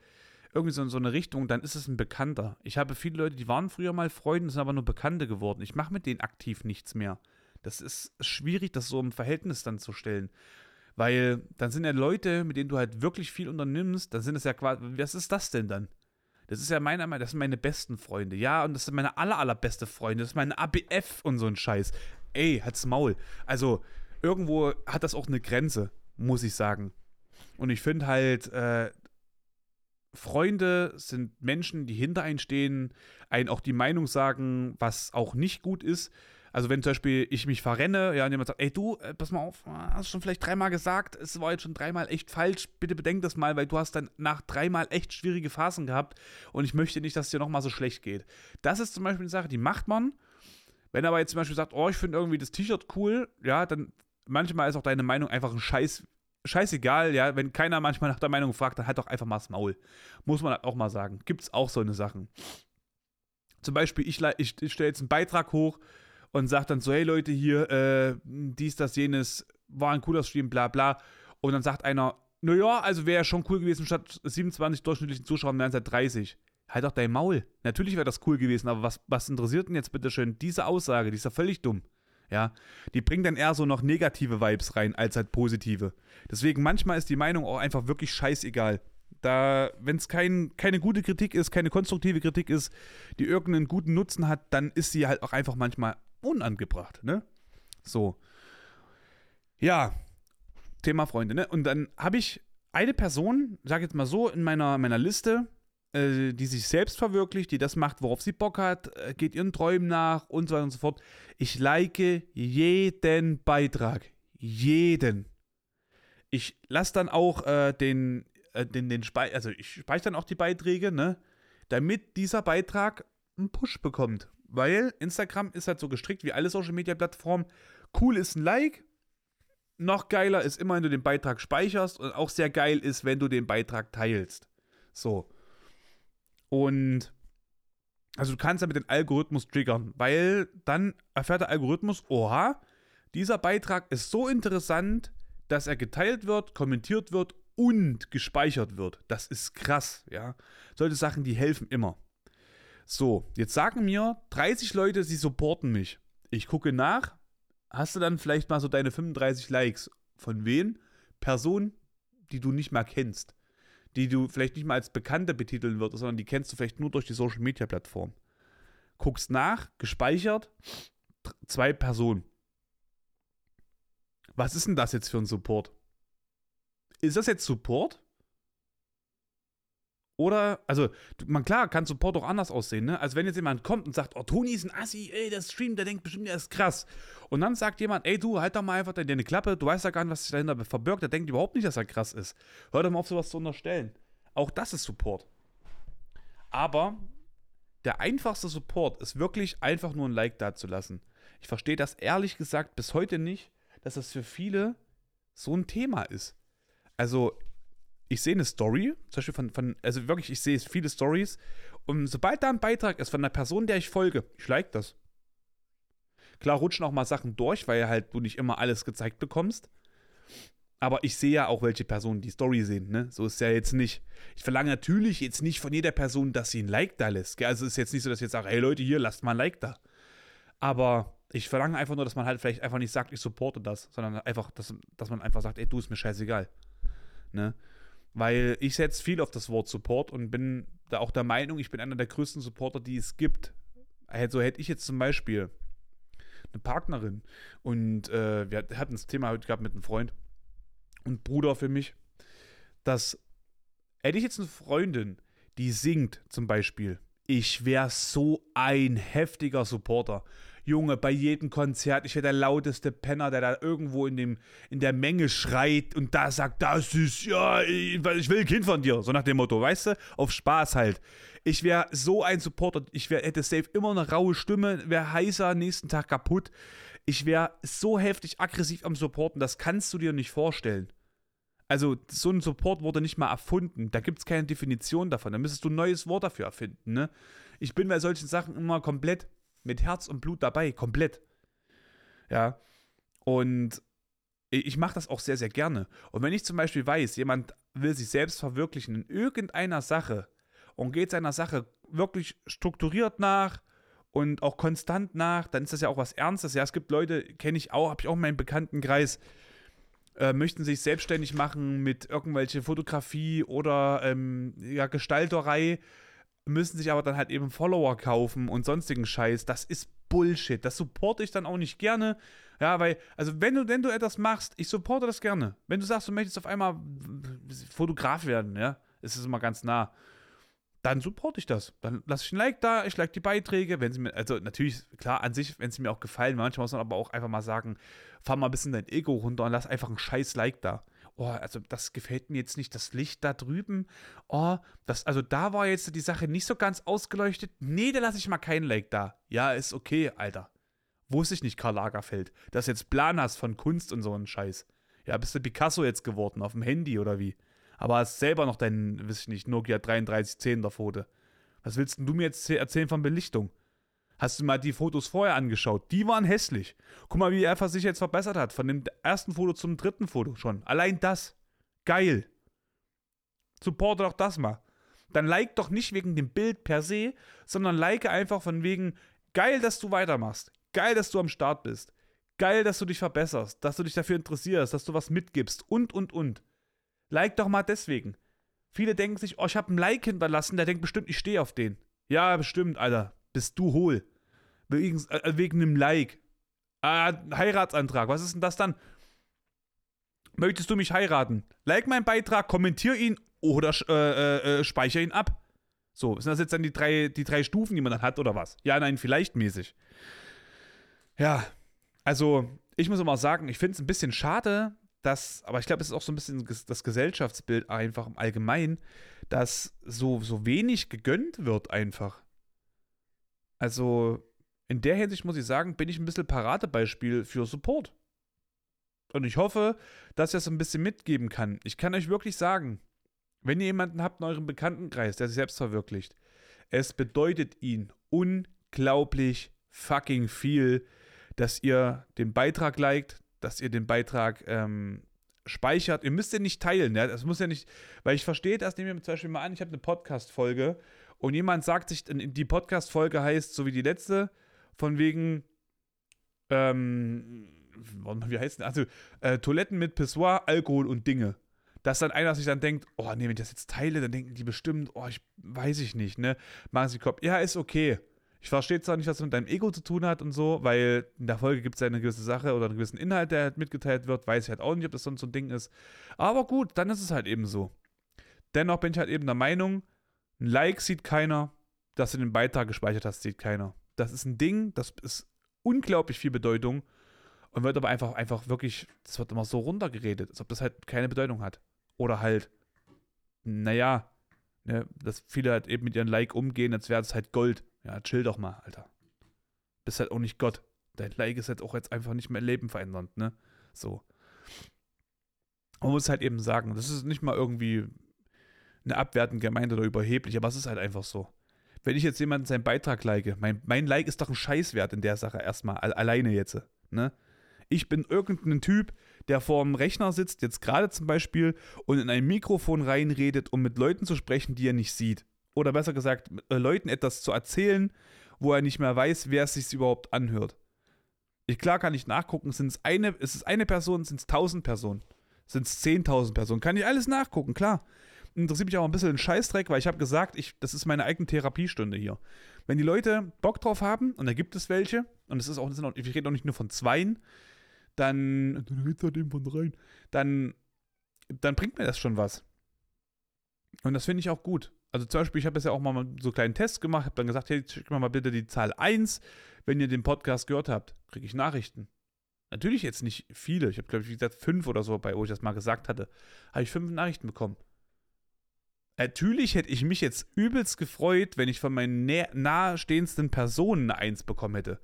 irgendwie so in so eine Richtung, dann ist es ein Bekannter. Ich habe viele Leute, die waren früher mal Freunde, sind aber nur Bekannte geworden. Ich mache mit denen aktiv nichts mehr. Das ist schwierig, das so im Verhältnis dann zu stellen. Weil dann sind ja Leute, mit denen du halt wirklich viel unternimmst, dann sind es ja quasi, was ist das denn dann? Das ist ja meine, das sind meine besten Freunde. Ja, und das sind meine aller, allerbeste Freunde. Das ist meine ABF und so ein Scheiß. Ey, hat's Maul. Also, irgendwo hat das auch eine Grenze, muss ich sagen. Und ich finde halt, äh, Freunde sind Menschen, die hinter einen stehen, einen auch die Meinung sagen, was auch nicht gut ist. Also wenn zum Beispiel ich mich verrenne, ja, und jemand sagt, ey du, äh, pass mal auf, hast schon vielleicht dreimal gesagt, es war jetzt schon dreimal echt falsch, bitte bedenk das mal, weil du hast dann nach dreimal echt schwierige Phasen gehabt und ich möchte nicht, dass es dir nochmal so schlecht geht. Das ist zum Beispiel eine Sache, die macht man. Wenn er aber jetzt zum Beispiel sagt, oh, ich finde irgendwie das T-Shirt cool, ja, dann manchmal ist auch deine Meinung einfach ein Scheiß, scheißegal, ja, wenn keiner manchmal nach der Meinung fragt, dann halt doch einfach mal das Maul. Muss man auch mal sagen. Gibt es auch so eine Sachen. Zum Beispiel, ich, ich, ich stelle jetzt einen Beitrag hoch und sagt dann so, hey Leute, hier, äh, dies, das, jenes, war ein cooler Stream, bla bla. Und dann sagt einer, naja, also wäre ja schon cool gewesen, statt 27 durchschnittlichen Zuschauern wären es ja 30. Halt doch dein Maul. Natürlich wäre das cool gewesen, aber was, was interessiert denn jetzt bitte schön diese Aussage? Die ist ja völlig dumm. Ja, die bringt dann eher so noch negative Vibes rein, als halt positive. Deswegen manchmal ist die Meinung auch einfach wirklich scheißegal. Da, wenn es kein, keine gute Kritik ist, keine konstruktive Kritik ist, die irgendeinen guten Nutzen hat, dann ist sie halt auch einfach manchmal unangebracht, ne? So. Ja, Thema Freunde, ne? Und dann habe ich eine Person, sag jetzt mal so, in meiner, meiner Liste, äh, die sich selbst verwirklicht, die das macht, worauf sie Bock hat, äh, geht ihren Träumen nach und so weiter und so fort. Ich like jeden Beitrag. Jeden. Ich lasse dann auch äh, den, äh, den, den Spei also ich speichere dann auch die Beiträge, ne? Damit dieser Beitrag einen Push bekommt. Weil Instagram ist halt so gestrickt wie alle Social Media Plattformen. Cool ist ein Like. Noch geiler ist immer, wenn du den Beitrag speicherst. Und auch sehr geil ist, wenn du den Beitrag teilst. So. Und also du kannst damit den Algorithmus triggern, weil dann erfährt der Algorithmus, oha, dieser Beitrag ist so interessant, dass er geteilt wird, kommentiert wird und gespeichert wird. Das ist krass, ja. Solche Sachen, die helfen immer. So, jetzt sagen mir 30 Leute, sie supporten mich. Ich gucke nach. Hast du dann vielleicht mal so deine 35 Likes? Von wem? Personen, die du nicht mehr kennst die du vielleicht nicht mal als Bekannte betiteln würdest, sondern die kennst du vielleicht nur durch die Social Media Plattform. Guckst nach, gespeichert, zwei Personen. Was ist denn das jetzt für ein Support? Ist das jetzt Support? Oder, also, man klar, kann Support auch anders aussehen, ne? Also, wenn jetzt jemand kommt und sagt, oh, Toni ist ein Assi, ey, der streamt, der denkt bestimmt, der ist krass. Und dann sagt jemand, ey, du, halt doch mal einfach deine Klappe, du weißt ja gar nicht, was sich dahinter verbirgt, der denkt überhaupt nicht, dass er krass ist. Hör doch mal auf, sowas zu unterstellen. Auch das ist Support. Aber der einfachste Support ist wirklich einfach nur ein Like dazulassen. Ich verstehe das ehrlich gesagt bis heute nicht, dass das für viele so ein Thema ist. Also, ich sehe eine Story, zum Beispiel von, von, also wirklich, ich sehe viele Stories und sobald da ein Beitrag ist von einer Person, der ich folge, ich like das. Klar rutschen auch mal Sachen durch, weil halt du nicht immer alles gezeigt bekommst. Aber ich sehe ja auch, welche Personen die Story sehen, ne? So ist ja jetzt nicht. Ich verlange natürlich jetzt nicht von jeder Person, dass sie ein Like da lässt. Gell? Also ist jetzt nicht so, dass ich jetzt sage, hey Leute, hier, lasst mal ein Like da. Aber ich verlange einfach nur, dass man halt vielleicht einfach nicht sagt, ich supporte das, sondern einfach, dass, dass man einfach sagt, ey, du ist mir scheißegal. Ne? Weil ich setze viel auf das Wort Support und bin da auch der Meinung, ich bin einer der größten Supporter, die es gibt. Also hätte ich jetzt zum Beispiel eine Partnerin und äh, wir hatten das Thema heute gehabt mit einem Freund und Bruder für mich, dass hätte ich jetzt eine Freundin, die singt zum Beispiel, ich wäre so ein heftiger Supporter. Junge, bei jedem Konzert, ich wäre der lauteste Penner, der da irgendwo in, dem, in der Menge schreit und da sagt, das ist, ja, ich, will ein Kind von dir. So nach dem Motto, weißt du? Auf Spaß halt. Ich wäre so ein Supporter, ich wär, hätte safe immer eine raue Stimme, wäre heißer, nächsten Tag kaputt. Ich wäre so heftig aggressiv am Supporten, das kannst du dir nicht vorstellen. Also, so ein Support wurde nicht mal erfunden. Da gibt es keine Definition davon. Da müsstest du ein neues Wort dafür erfinden. Ne? Ich bin bei solchen Sachen immer komplett mit Herz und Blut dabei, komplett. Ja. Und ich mache das auch sehr, sehr gerne. Und wenn ich zum Beispiel weiß, jemand will sich selbst verwirklichen in irgendeiner Sache, und geht seiner Sache wirklich strukturiert nach und auch konstant nach, dann ist das ja auch was Ernstes. Ja, es gibt Leute, kenne ich auch, habe ich auch in meinem Bekanntenkreis, äh, möchten sich selbstständig machen mit irgendwelche Fotografie oder ähm, ja, Gestalterei, müssen sich aber dann halt eben Follower kaufen und sonstigen Scheiß. Das ist Bullshit. Das supporte ich dann auch nicht gerne. Ja, weil, also wenn du, wenn du etwas machst, ich supporte das gerne. Wenn du sagst, du möchtest auf einmal Fotograf werden, ja, ist es immer ganz nah dann supporte ich das. Dann lasse ich ein Like da, ich like die Beiträge, wenn sie mir, also natürlich, klar, an sich, wenn sie mir auch gefallen, manchmal muss man aber auch einfach mal sagen, fahr mal ein bisschen dein Ego runter und lass einfach ein scheiß Like da. Oh, also das gefällt mir jetzt nicht, das Licht da drüben. Oh, das, also da war jetzt die Sache nicht so ganz ausgeleuchtet. Nee, da lasse ich mal kein Like da. Ja, ist okay, Alter. Wusste ich nicht, Karl Lagerfeld, dass du jetzt Plan hast von Kunst und so einen Scheiß. Ja, bist du Picasso jetzt geworden auf dem Handy oder wie? aber hast selber noch deinen, weiß ich nicht, Nokia 3310 der Foto. Was willst du mir jetzt erzählen von Belichtung? Hast du mal die Fotos vorher angeschaut? Die waren hässlich. Guck mal, wie er sich jetzt verbessert hat. Von dem ersten Foto zum dritten Foto schon. Allein das. Geil. Supporte doch das mal. Dann like doch nicht wegen dem Bild per se, sondern like einfach von wegen, geil, dass du weitermachst. Geil, dass du am Start bist. Geil, dass du dich verbesserst, dass du dich dafür interessierst, dass du was mitgibst und, und, und. Like doch mal deswegen. Viele denken sich, oh, ich habe ein Like hinterlassen, der denkt bestimmt, ich stehe auf den. Ja, bestimmt, Alter. Bist du hohl. Wegen, äh, wegen einem Like. Ah, Heiratsantrag. Was ist denn das dann? Möchtest du mich heiraten? Like meinen Beitrag, kommentier ihn oder äh, äh, äh, speicher ihn ab. So, sind das jetzt dann die drei, die drei Stufen, die man dann hat, oder was? Ja, nein, vielleicht mäßig. Ja, also, ich muss immer sagen, ich finde es ein bisschen schade, dass, aber ich glaube, es ist auch so ein bisschen das Gesellschaftsbild einfach im Allgemeinen, dass so, so wenig gegönnt wird einfach. Also in der Hinsicht muss ich sagen, bin ich ein bisschen Paradebeispiel für Support. Und ich hoffe, dass ich das ein bisschen mitgeben kann. Ich kann euch wirklich sagen, wenn ihr jemanden habt in eurem Bekanntenkreis, der sich selbst verwirklicht, es bedeutet ihn unglaublich fucking viel, dass ihr den Beitrag liked, dass ihr den Beitrag ähm, speichert. Ihr müsst den nicht teilen, ja. Das muss ja nicht, weil ich verstehe das, nehmen wir zum Beispiel mal an, ich habe eine Podcast-Folge und jemand sagt sich, die Podcast-Folge heißt, so wie die letzte, von wegen, ähm, wie heißt denn, also, äh, Toiletten mit Pissoir, Alkohol und Dinge. Dass dann einer sich dann denkt, oh, nee, wenn ich das jetzt teile, dann denken die bestimmt, oh, ich weiß ich nicht, ne? Machen sie Kopf, ja, ist okay. Ich verstehe zwar nicht, was es mit deinem Ego zu tun hat und so, weil in der Folge gibt es ja eine gewisse Sache oder einen gewissen Inhalt, der halt mitgeteilt wird. Weiß ich halt auch nicht, ob das sonst so ein Ding ist. Aber gut, dann ist es halt eben so. Dennoch bin ich halt eben der Meinung, ein Like sieht keiner, dass du den Beitrag gespeichert hast, sieht keiner. Das ist ein Ding, das ist unglaublich viel Bedeutung und wird aber einfach, einfach wirklich, das wird immer so runtergeredet, als ob das halt keine Bedeutung hat. Oder halt, naja, ne, dass viele halt eben mit ihren Like umgehen, als wäre es halt Gold. Ja, chill doch mal, Alter. Bist halt auch nicht Gott. Dein Like ist halt auch jetzt einfach nicht mehr Leben verändernd, ne? So. Man muss halt eben sagen, das ist nicht mal irgendwie eine abwertende Gemeinde oder überheblich, aber es ist halt einfach so. Wenn ich jetzt jemanden seinen Beitrag like, mein, mein Like ist doch ein Scheißwert in der Sache erstmal, alleine jetzt, ne? Ich bin irgendein Typ, der vor dem Rechner sitzt, jetzt gerade zum Beispiel, und in ein Mikrofon reinredet, um mit Leuten zu sprechen, die er nicht sieht oder besser gesagt, äh, Leuten etwas zu erzählen, wo er nicht mehr weiß, wer es sich überhaupt anhört. Ich, klar kann ich nachgucken, sind es eine, ist es eine Person, sind es tausend Personen, sind es zehntausend Personen, kann ich alles nachgucken, klar. Interessiert mich auch ein bisschen ein Scheißdreck, weil ich habe gesagt, ich, das ist meine eigene Therapiestunde hier. Wenn die Leute Bock drauf haben, und da gibt es welche, und es ist auch, auch ich rede auch nicht nur von zweien, dann, dann redest halt eben von dreien, dann, dann bringt mir das schon was. Und das finde ich auch gut. Also zum Beispiel, ich habe jetzt ja auch mal so einen kleinen Test gemacht, habe dann gesagt, hey, schick mir mal bitte die Zahl 1, wenn ihr den Podcast gehört habt, kriege ich Nachrichten. Natürlich jetzt nicht viele. Ich habe, glaube ich, wie gesagt, fünf oder so, bei wo ich das mal gesagt hatte. Habe ich fünf Nachrichten bekommen. Natürlich hätte ich mich jetzt übelst gefreut, wenn ich von meinen nahestehendsten Personen eine Eins bekommen hätte.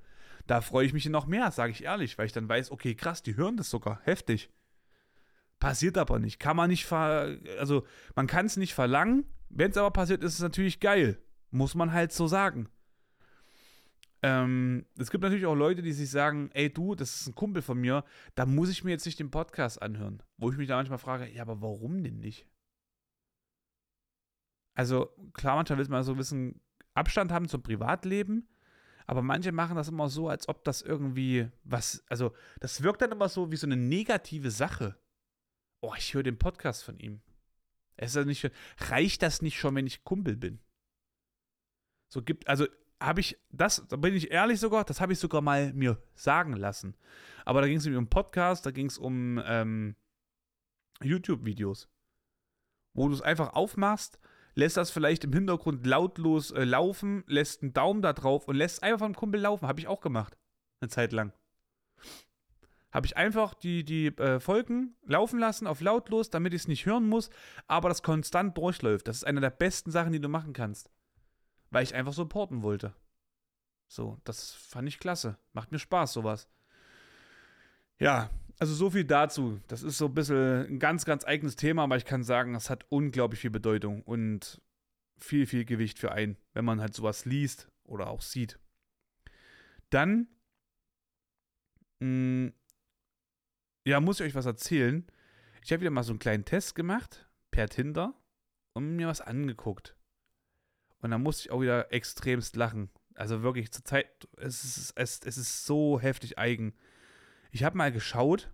Da freue ich mich noch mehr, sage ich ehrlich, weil ich dann weiß, okay, krass, die hören das sogar. Heftig. Passiert aber nicht. Kann man nicht ver. Also, man kann es nicht verlangen. Wenn es aber passiert, ist es natürlich geil. Muss man halt so sagen. Ähm, es gibt natürlich auch Leute, die sich sagen: Ey, du, das ist ein Kumpel von mir, da muss ich mir jetzt nicht den Podcast anhören. Wo ich mich da manchmal frage: Ja, aber warum denn nicht? Also klar, manchmal will man so ein bisschen Abstand haben zum Privatleben, aber manche machen das immer so, als ob das irgendwie was, also das wirkt dann immer so wie so eine negative Sache. Oh, ich höre den Podcast von ihm. Es ist nicht, reicht das nicht schon, wenn ich Kumpel bin? So gibt, also habe ich das, da bin ich ehrlich sogar, das habe ich sogar mal mir sagen lassen. Aber da ging es um einen Podcast, da ging es um ähm, YouTube-Videos, wo du es einfach aufmachst, lässt das vielleicht im Hintergrund lautlos äh, laufen, lässt einen Daumen da drauf und lässt einfach vom Kumpel laufen. Habe ich auch gemacht. Eine Zeit lang. Habe ich einfach die, die äh, Folgen laufen lassen auf lautlos, damit ich es nicht hören muss, aber das konstant durchläuft. Das ist eine der besten Sachen, die du machen kannst weil ich einfach supporten wollte. So, das fand ich klasse. Macht mir Spaß, sowas. Ja, also so viel dazu. Das ist so ein bisschen ein ganz, ganz eigenes Thema, aber ich kann sagen, es hat unglaublich viel Bedeutung und viel, viel Gewicht für einen, wenn man halt sowas liest oder auch sieht. Dann, mh, mm, ja, muss ich euch was erzählen. Ich habe wieder mal so einen kleinen Test gemacht per Tinder und mir was angeguckt. Und da musste ich auch wieder extremst lachen. Also wirklich zur Zeit, es ist, es, es ist so heftig eigen. Ich habe mal geschaut,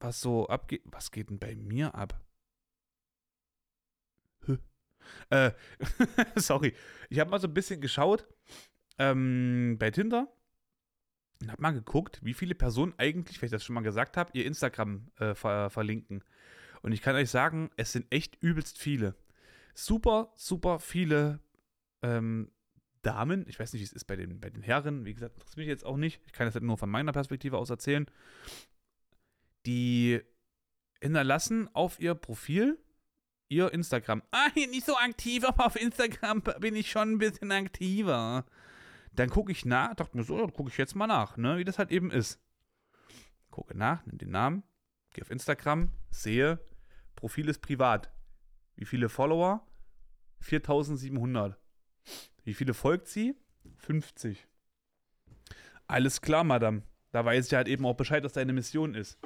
was so abgeht. Was geht denn bei mir ab? Äh, <laughs> sorry. Ich habe mal so ein bisschen geschaut ähm, bei Tinder und habe mal geguckt, wie viele Personen eigentlich, wenn ich das schon mal gesagt habe, ihr Instagram äh, ver verlinken. Und ich kann euch sagen, es sind echt übelst viele. Super, super viele ähm, Damen, ich weiß nicht, wie es ist bei den, bei den Herren, wie gesagt, interessiert mich jetzt auch nicht, ich kann das halt nur von meiner Perspektive aus erzählen, die hinterlassen auf ihr Profil ihr Instagram. <laughs> Ah, nicht so aktiv, aber auf Instagram bin ich schon ein bisschen aktiver. Dann gucke ich nach, dachte mir so, dann gucke ich jetzt mal nach, ne, wie das halt eben ist. Gucke nach, nimm den Namen, gehe auf Instagram, sehe, Profil ist privat. Wie viele Follower? 4700. Wie viele folgt sie? 50. Alles klar, Madame. Da weiß ich halt eben auch Bescheid, was deine Mission ist.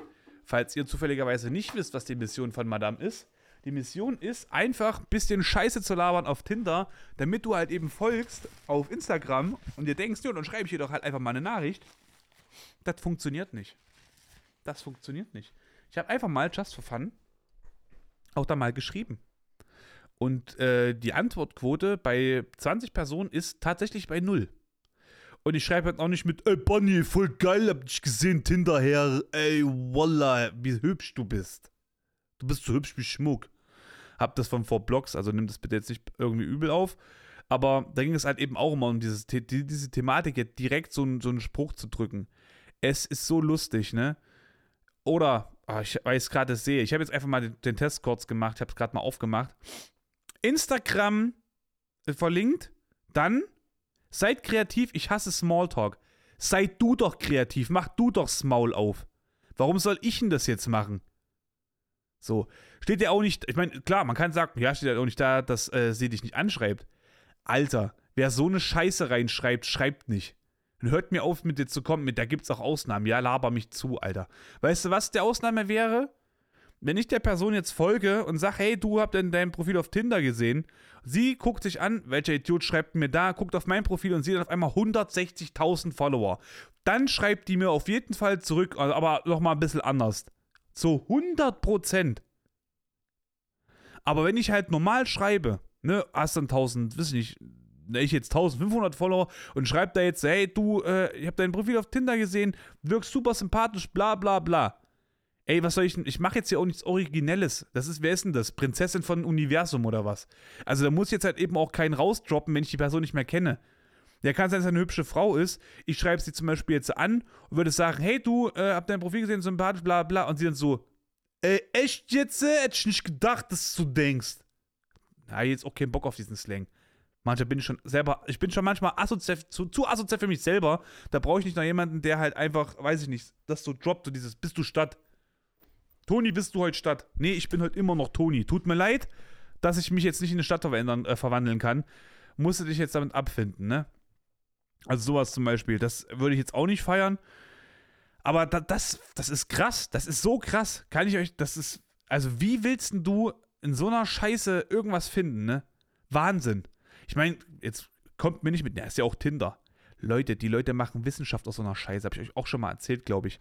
Falls ihr zufälligerweise nicht wisst, was die Mission von Madame ist, die Mission ist einfach ein bisschen Scheiße zu labern auf Tinder, damit du halt eben folgst auf Instagram und dir denkst, ja, dann schreibe ich dir doch halt einfach mal eine Nachricht. Das funktioniert nicht. Das funktioniert nicht. Ich habe einfach mal just for fun auch da mal geschrieben. Und äh, die Antwortquote bei 20 Personen ist tatsächlich bei null. Und ich schreibe halt auch nicht mit, ey Bonnie, voll geil, hab dich gesehen, Tinderherr, ey, Wallah, wie hübsch du bist. Du bist so hübsch wie Schmuck. Hab das von vor Blogs, also nimm das bitte jetzt nicht irgendwie übel auf. Aber da ging es halt eben auch immer um dieses, diese Thematik, jetzt direkt so, so einen Spruch zu drücken. Es ist so lustig, ne? Oder, oh, ich weiß gerade, das sehe. Ich habe jetzt einfach mal den, den Test kurz gemacht, ich habe es gerade mal aufgemacht. Instagram äh, verlinkt, dann seid kreativ, ich hasse Smalltalk. Seid du doch kreativ, mach du doch Maul auf. Warum soll ich denn das jetzt machen? So, steht ja auch nicht, ich meine, klar, man kann sagen, ja, steht ja auch nicht da, dass äh, sie dich nicht anschreibt. Alter, wer so eine Scheiße reinschreibt, schreibt nicht. Und hört mir auf, mit dir zu kommen, mit, da gibt's auch Ausnahmen. Ja, laber mich zu, Alter. Weißt du, was der Ausnahme wäre? Wenn ich der Person jetzt folge und sage, hey, du habt denn dein Profil auf Tinder gesehen, sie guckt sich an, welcher Idiot schreibt mir da, guckt auf mein Profil und sieht dann auf einmal 160.000 Follower. Dann schreibt die mir auf jeden Fall zurück, also aber nochmal ein bisschen anders. Zu 100 Prozent. Aber wenn ich halt normal schreibe, ne, hast dann 1000, weiß ich nicht, ne, ich jetzt 1500 Follower und schreibe da jetzt, hey, du, äh, ich habe dein Profil auf Tinder gesehen, wirkst super sympathisch, bla bla bla ey, was soll ich denn? Ich mache jetzt hier auch nichts Originelles. Das ist, wer ist denn das? Prinzessin von Universum oder was? Also da muss jetzt halt eben auch keinen rausdroppen, wenn ich die Person nicht mehr kenne. Der kann sein, dass er eine hübsche Frau ist. Ich schreibe sie zum Beispiel jetzt an und würde sagen, hey du, äh, hab dein Profil gesehen, sympathisch, bla bla. Und sie dann so, äh, echt jetzt? Äh, hätte ich nicht gedacht, dass du denkst. Na, jetzt auch keinen Bock auf diesen Slang. Manchmal bin ich schon selber, ich bin schon manchmal asozial, zu, zu asozial für mich selber. Da brauche ich nicht noch jemanden, der halt einfach, weiß ich nicht, das so droppt, so dieses, bist du statt. Toni, bist du heute Stadt? Nee, ich bin heute immer noch Toni. Tut mir leid, dass ich mich jetzt nicht in eine Stadt äh, verwandeln kann. Musste dich jetzt damit abfinden, ne? Also sowas zum Beispiel, das würde ich jetzt auch nicht feiern. Aber da, das, das ist krass. Das ist so krass. Kann ich euch, das ist, also wie willst du in so einer Scheiße irgendwas finden, ne? Wahnsinn. Ich meine, jetzt kommt mir nicht mit, na, ist ja auch Tinder. Leute, die Leute machen Wissenschaft aus so einer Scheiße, habe ich euch auch schon mal erzählt, glaube ich.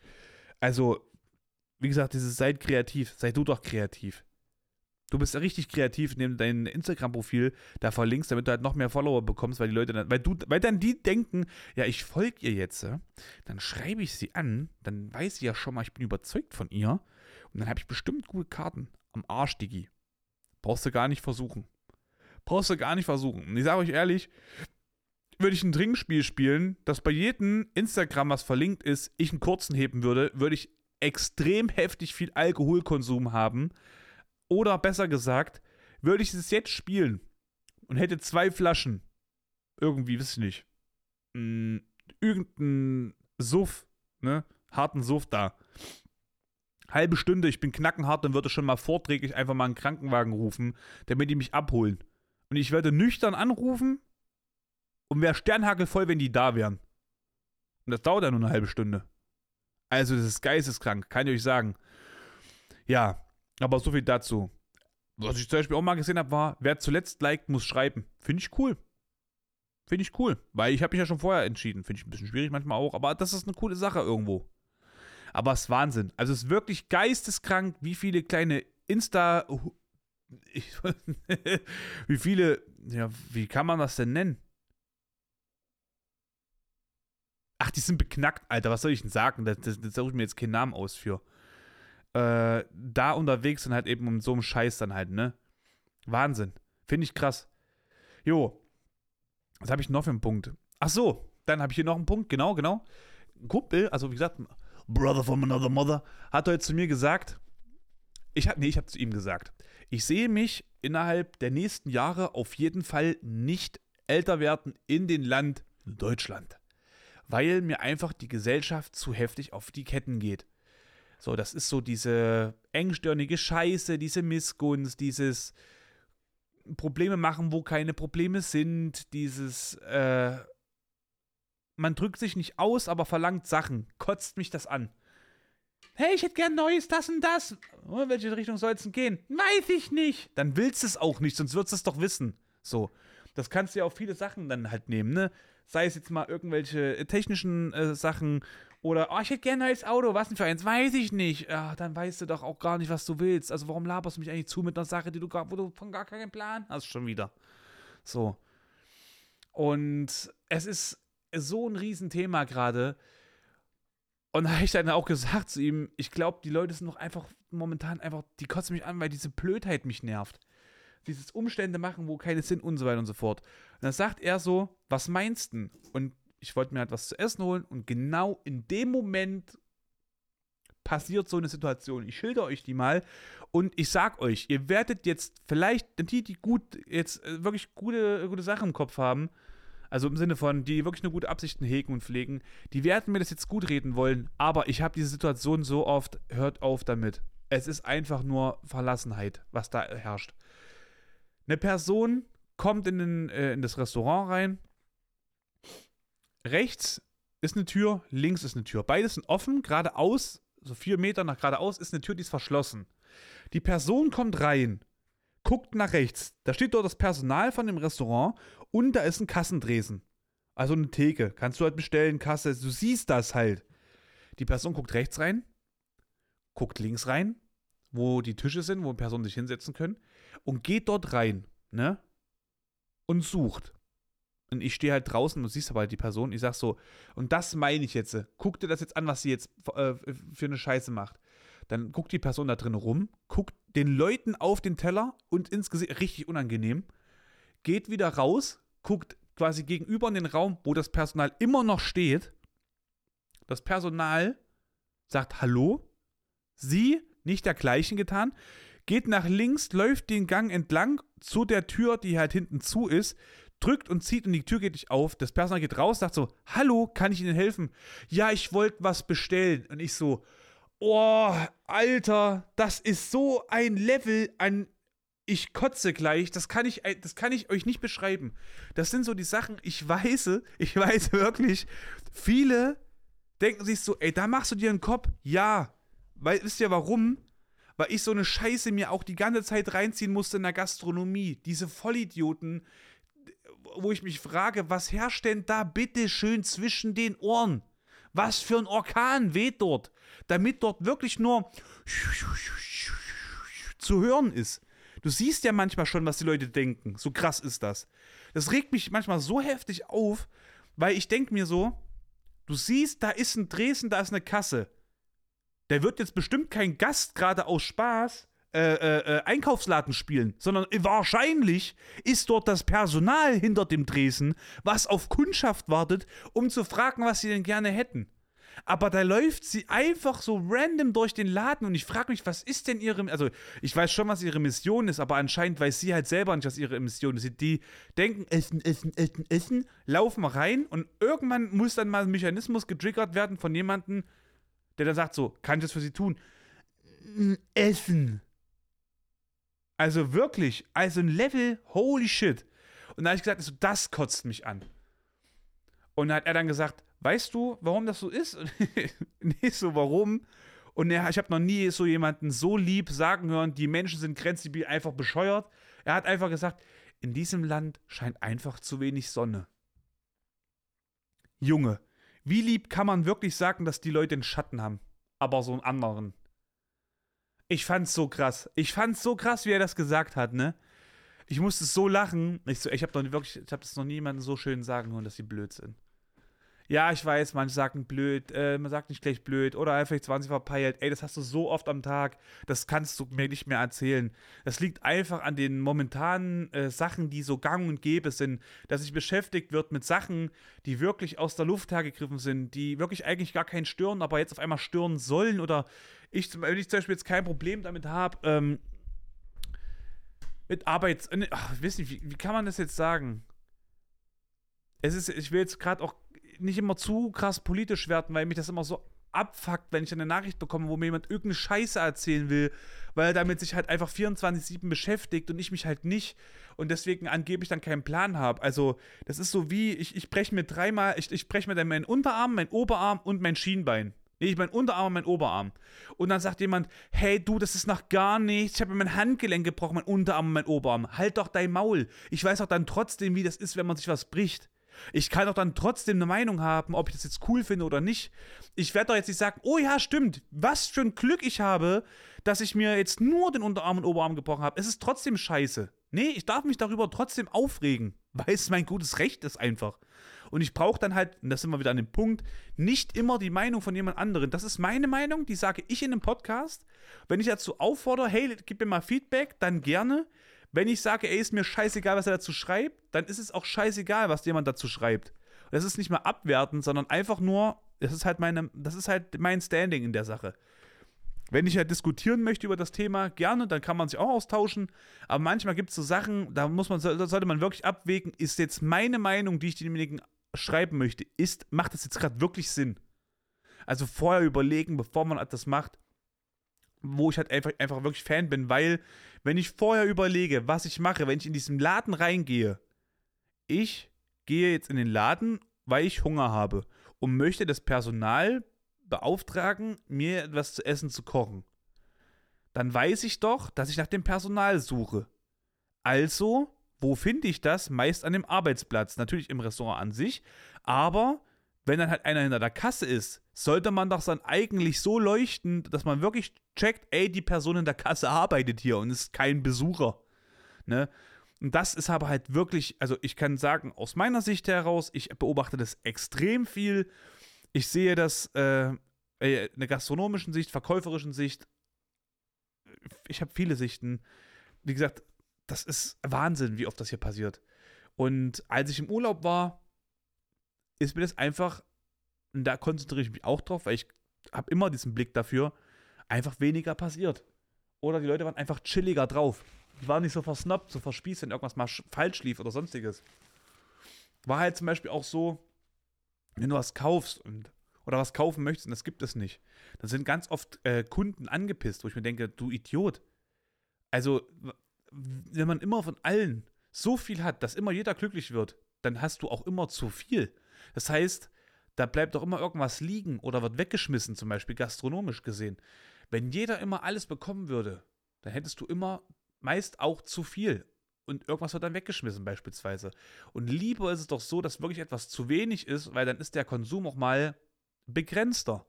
Also, wie gesagt, dieses seid kreativ, sei du doch kreativ. Du bist richtig kreativ, indem du dein Instagram-Profil da verlinkst, damit du halt noch mehr Follower bekommst, weil die Leute dann, weil du, weil dann die denken, ja, ich folge ihr jetzt, dann schreibe ich sie an, dann weiß sie ja schon mal, ich bin überzeugt von ihr und dann habe ich bestimmt gute Karten am Arsch, Digi. Brauchst du gar nicht versuchen. Brauchst du gar nicht versuchen. Und ich sage euch ehrlich, würde ich ein Trinkspiel spielen, dass bei jedem Instagram, was verlinkt ist, ich einen kurzen heben würde, würde ich extrem heftig viel Alkoholkonsum haben oder besser gesagt, würde ich es jetzt spielen und hätte zwei Flaschen, irgendwie, weiß ich nicht, mh, hm, irgendeinen Suff, ne, harten Suff da. Halbe Stunde, ich bin knackenhart, dann würde schon mal vorträglich einfach mal einen Krankenwagen rufen, damit die mich abholen. Und ich werde nüchtern anrufen und wäre sternhagelvoll, wenn die da wären. Und das dauert ja nur eine halbe Stunde. Also, das ist geisteskrank, kann ich euch sagen. Ja, aber so viel dazu. Was ich zum Beispiel auch mal gesehen habe, war, wer zuletzt liked, muss schreiben. Finde ich cool. Finde ich cool. Weil ich habe mich ja schon vorher entschieden. Finde ich ein bisschen schwierig manchmal auch, aber das ist eine coole Sache irgendwo. Aber es ist Wahnsinn. Also es ist wirklich geisteskrank, wie viele kleine Insta. <laughs> Wie viele. Ja, wie kann man das denn nennen? Ach, die sind beknackt, Alter. Was soll ich denn sagen? Da, suche ich mir jetzt keinen Namen aus für äh, da unterwegs sind, halt eben um so einen Scheiß dann halt, ne? Wahnsinn. Finde ich krass. Jo. Was habe ich noch für einen Punkt? Ach so, dann habe ich hier noch einen Punkt, genau, genau. Kumpel, also wie gesagt, Brother from another mother, hat heute zu mir gesagt, ich habe, nee, ich habe zu ihm gesagt, ich sehe mich innerhalb der nächsten Jahre auf jeden Fall nicht älter werden in den Land Deutschland, weil mir einfach die Gesellschaft zu heftig auf die Ketten geht. So, das ist so diese engstirnige Scheiße, diese Missgunst, dieses Probleme machen, wo keine Probleme sind, dieses äh, man drückt sich nicht aus, aber verlangt Sachen. Kotzt mich das an. Hey, ich hätte gern Neues, das und das. Oh, in welche Richtung soll es denn gehen? Weiß ich nicht. Dann willst du es auch nicht, sonst würdest du es doch wissen. So. Das kannst du ja auf viele Sachen dann halt nehmen, ne? Sei es jetzt mal irgendwelche technischen äh, Sachen oder, oh, ich hätte gerne ein neues Auto, was denn für eins? Weiß ich nicht. Ja, dann weißt du doch auch gar nicht, was du willst. Also warum laberst du mich eigentlich zu mit einer Sache, die du gar, wo du von gar keinen Plan hast schon wieder. So. Und es ist so ein Riesenthema gerade. Und da habe ich dann auch gesagt zu ihm, ich glaube, die Leute sind noch einfach momentan einfach, die kotzen mich an, weil diese Blödheit mich nervt. Dieses Umstände machen, wo keine sind und so weiter und so fort. Und dann sagt er so, was meinst du? Und ich wollte mir halt was zu essen holen und genau in dem Moment passiert so eine Situation. Ich schilder euch die mal und ich sag euch, ihr werdet jetzt vielleicht die, die gut jetzt äh, wirklich gute, gute Sachen im Kopf haben, also im Sinne von, die wirklich eine gute Absichten hegen und pflegen, die werden mir das jetzt gut reden wollen, aber ich habe diese Situation so oft, hört auf damit. Es ist einfach nur Verlassenheit, was da herrscht. Eine Person kommt in, den, äh, in das Restaurant rein, rechts ist eine Tür, links ist eine Tür. Beides sind offen, geradeaus, so vier Meter nach geradeaus ist eine Tür, die ist verschlossen. Die Person kommt rein, guckt nach rechts. Da steht dort das Personal von dem Restaurant und da ist ein Kassendresen. Also eine Theke. Kannst du halt bestellen, Kasse. Du siehst das halt. Die Person guckt rechts rein, guckt links rein, wo die Tische sind, wo Personen sich hinsetzen können und geht dort rein, ne? Und sucht. Und ich stehe halt draußen und siehst aber halt die Person. Ich sag so, und das meine ich jetzt. Guck dir das jetzt an, was sie jetzt äh, für eine Scheiße macht. Dann guckt die Person da drin rum, guckt den Leuten auf den Teller und ins Gesicht, richtig unangenehm, geht wieder raus, guckt quasi gegenüber in den Raum, wo das Personal immer noch steht. Das Personal sagt Hallo, sie, nicht dergleichen getan, geht nach links, läuft den Gang entlang zu der Tür, die halt hinten zu ist, drückt und zieht und die Tür geht nicht auf. Das Personal geht raus, sagt so, hallo, kann ich Ihnen helfen? Ja, ich wollte was bestellen. Und ich so, oh, Alter, das ist so ein Level an ich kotze gleich, das kann ich, das kann ich euch nicht beschreiben. Das sind so die Sachen, ich weiß, <laughs> ich weiß wirklich, viele denken sich so, ey, da machst du dir einen Kopf. Ja, weil, wisst ihr warum? Weil ich so eine Scheiße mir auch die ganze Zeit reinziehen musste in der Gastronomie. Diese Vollidioten, wo ich mich frage, was herrscht denn da bitte schön zwischen den Ohren? Was für ein Orkan weht dort, damit dort wirklich nur zu hören ist. Du siehst ja manchmal schon, was die Leute denken. So krass ist das. Das regt mich manchmal so heftig auf, weil ich denke mir so, du siehst, da ist ein Dresden, da ist eine Kasse. Der wird jetzt bestimmt kein Gast gerade aus Spaß äh, äh, äh, Einkaufsladen spielen, sondern wahrscheinlich ist dort das Personal hinter dem Dresen, was auf Kundschaft wartet, um zu fragen, was sie denn gerne hätten. Aber da läuft sie einfach so random durch den Laden und ich frage mich, was ist denn ihre, also ich weiß schon, was ihre Mission ist, aber anscheinend weiß sie halt selber nicht, was ihre Mission ist. Die denken, essen, essen, essen, essen, laufen rein und irgendwann muss dann mal ein Mechanismus getriggert werden von jemandem, der dann sagt so, kann ich das für sie tun? Essen. Also wirklich, also ein Level, holy shit. Und da habe ich gesagt, also das kotzt mich an. Und dann hat er dann gesagt, weißt du, warum das so ist? <laughs> nee, so warum? Und er, ich habe noch nie so jemanden so lieb sagen hören, die Menschen sind grenzdebil einfach bescheuert. Er hat einfach gesagt, in diesem Land scheint einfach zu wenig Sonne. Junge, wie lieb kann man wirklich sagen, dass die Leute einen Schatten haben? Aber so einen anderen. Ich fand's so krass. Ich fand's so krass, wie er das gesagt hat, ne? Ich musste so lachen. Ich, so, ich habe noch wirklich, ich habe das noch niemanden so schön sagen hören, dass sie blöd sind. Ja, ich weiß, manche sagen blöd, äh, man sagt nicht gleich blöd oder einfach 20 verpeilt. Ey, das hast du so oft am Tag, das kannst du mir nicht mehr erzählen. Das liegt einfach an den momentanen äh, Sachen, die so gang und gäbe sind, dass sich beschäftigt wird mit Sachen, die wirklich aus der Luft hergegriffen sind, die wirklich eigentlich gar keinen stören, aber jetzt auf einmal stören sollen oder ich, wenn ich zum Beispiel jetzt kein Problem damit habe, ähm, mit Arbeits... Äh, ach, ich weiß nicht, wie, wie kann man das jetzt sagen? Es ist, ich will jetzt gerade auch nicht immer zu krass politisch werden, weil mich das immer so abfuckt, wenn ich eine Nachricht bekomme, wo mir jemand irgendeine Scheiße erzählen will, weil er damit sich halt einfach 24-7 beschäftigt und ich mich halt nicht und deswegen angeblich dann keinen Plan habe. Also, das ist so wie, ich, ich breche mir dreimal, ich, ich breche mir dann meinen Unterarm, meinen Oberarm und mein Schienbein. Nee, ich mein Unterarm und mein Oberarm. Und dann sagt jemand, hey du, das ist noch gar nichts. Ich habe mir mein Handgelenk gebrochen, mein Unterarm und mein Oberarm. Halt doch dein Maul. Ich weiß auch dann trotzdem, wie das ist, wenn man sich was bricht. Ich kann doch dann trotzdem eine Meinung haben, ob ich das jetzt cool finde oder nicht. Ich werde doch jetzt nicht sagen, oh ja, stimmt, was für ein Glück ich habe, dass ich mir jetzt nur den Unterarm und Oberarm gebrochen habe. Es ist trotzdem scheiße. Nee, ich darf mich darüber trotzdem aufregen, <laughs> weil es mein gutes Recht ist einfach. Und ich brauche dann halt, und das sind wir wieder an dem Punkt, nicht immer die Meinung von jemand anderem. Das ist meine Meinung, die sage ich in einem Podcast. Wenn ich dazu auffordere, hey, gib mir mal Feedback, dann gerne. Wenn ich sage, ey, ist mir scheißegal, was er dazu schreibt, dann ist es auch scheißegal, was jemand dazu schreibt. Und das ist nicht mehr abwertend, sondern einfach nur, das ist halt meine, das ist halt mein Standing in der Sache. Wenn ich halt diskutieren möchte über das Thema, gerne, dann kann man sich auch austauschen. Aber manchmal gibt es so Sachen, da muss man, da sollte man wirklich abwägen, ist jetzt meine Meinung, die ich demjenigen schreiben möchte, ist, macht das jetzt gerade wirklich Sinn? Also vorher überlegen, bevor man das macht, wo ich halt einfach, einfach wirklich Fan bin, weil wenn ich vorher überlege, was ich mache, wenn ich in diesen Laden reingehe, ich gehe jetzt in den Laden, weil ich Hunger habe und möchte das Personal beauftragen, mir etwas zu essen zu kochen. Dann weiß ich doch, dass ich nach dem Personal suche. Also, wo finde ich das? Meist an dem Arbeitsplatz, natürlich im Restaurant an sich, aber wenn dann halt einer hinter der Kasse ist, sollte man doch dann eigentlich so leuchten, dass man wirklich checkt, ey, die Person in der Kasse arbeitet hier und ist kein Besucher. Ne? Und das ist aber halt wirklich, also ich kann sagen, aus meiner Sicht heraus, ich beobachte das extrem viel. Ich sehe das äh, in der gastronomischen Sicht, verkäuferischen Sicht. Ich habe viele Sichten. Wie gesagt, das ist Wahnsinn, wie oft das hier passiert. Und als ich im Urlaub war, ist mir das einfach, und da konzentriere ich mich auch drauf, weil ich habe immer diesen Blick dafür, einfach weniger passiert. Oder die Leute waren einfach chilliger drauf. Die waren nicht so versnappt, so verspießt, wenn irgendwas mal falsch lief oder sonstiges. War halt zum Beispiel auch so, wenn du was kaufst und, oder was kaufen möchtest und das gibt es nicht, dann sind ganz oft äh, Kunden angepisst, wo ich mir denke, du Idiot. Also, wenn man immer von allen so viel hat, dass immer jeder glücklich wird, dann hast du auch immer zu viel. Das heißt, da bleibt doch immer irgendwas liegen oder wird weggeschmissen, zum Beispiel gastronomisch gesehen. Wenn jeder immer alles bekommen würde, dann hättest du immer meist auch zu viel. Und irgendwas wird dann weggeschmissen, beispielsweise. Und lieber ist es doch so, dass wirklich etwas zu wenig ist, weil dann ist der Konsum auch mal begrenzter.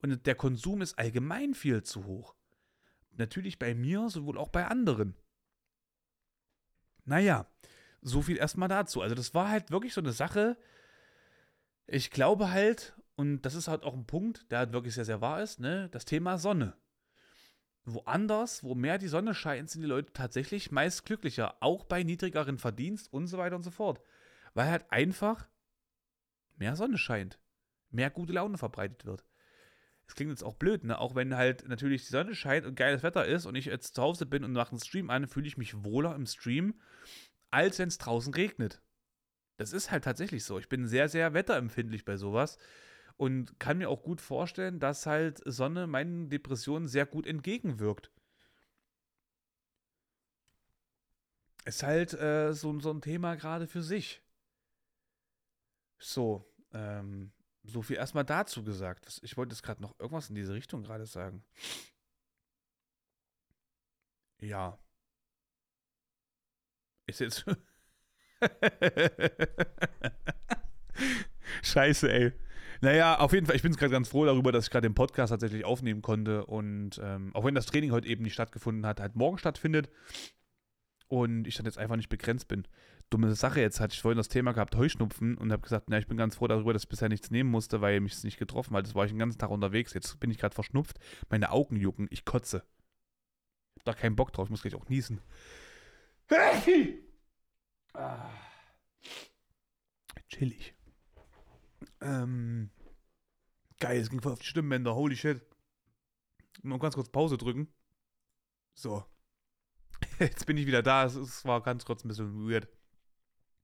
Und der Konsum ist allgemein viel zu hoch. Natürlich bei mir, sowohl auch bei anderen. Naja, so viel erstmal dazu. Also, das war halt wirklich so eine Sache. Ich glaube halt, und das ist halt auch ein Punkt, der halt wirklich sehr, sehr wahr ist, ne? Das Thema Sonne. Woanders, wo mehr die Sonne scheint, sind die Leute tatsächlich meist glücklicher, auch bei niedrigeren Verdienst und so weiter und so fort. Weil halt einfach mehr Sonne scheint, mehr gute Laune verbreitet wird. Es klingt jetzt auch blöd, ne? Auch wenn halt natürlich die Sonne scheint und geiles Wetter ist und ich jetzt zu Hause bin und mache einen Stream an, fühle ich mich wohler im Stream, als wenn es draußen regnet. Das ist halt tatsächlich so. Ich bin sehr, sehr wetterempfindlich bei sowas und kann mir auch gut vorstellen, dass halt Sonne meinen Depressionen sehr gut entgegenwirkt. Ist halt äh, so, so ein Thema gerade für sich. So, ähm, so viel erstmal dazu gesagt. Ich wollte jetzt gerade noch irgendwas in diese Richtung gerade sagen. Ja. Ist jetzt. <laughs> <laughs> Scheiße, ey. Naja, auf jeden Fall, ich bin gerade ganz froh darüber, dass ich gerade den Podcast tatsächlich aufnehmen konnte und ähm, auch wenn das Training heute eben nicht stattgefunden hat, halt morgen stattfindet und ich dann jetzt einfach nicht begrenzt bin. Dumme Sache, jetzt hatte ich vorhin das Thema gehabt, Heuschnupfen und habe gesagt, na, ich bin ganz froh darüber, dass ich bisher nichts nehmen musste, weil mich es nicht getroffen hat. Das war ich den ganzen Tag unterwegs. Jetzt bin ich gerade verschnupft, meine Augen jucken, ich kotze. Ich hab da keinen Bock drauf, ich muss gleich auch niesen. <laughs> Ah. Chillig. Ähm, geil, es ging voll auf die Stimmbänder, holy shit. Mal ganz kurz Pause drücken. So. <laughs> Jetzt bin ich wieder da, es, es war ganz kurz ein bisschen weird.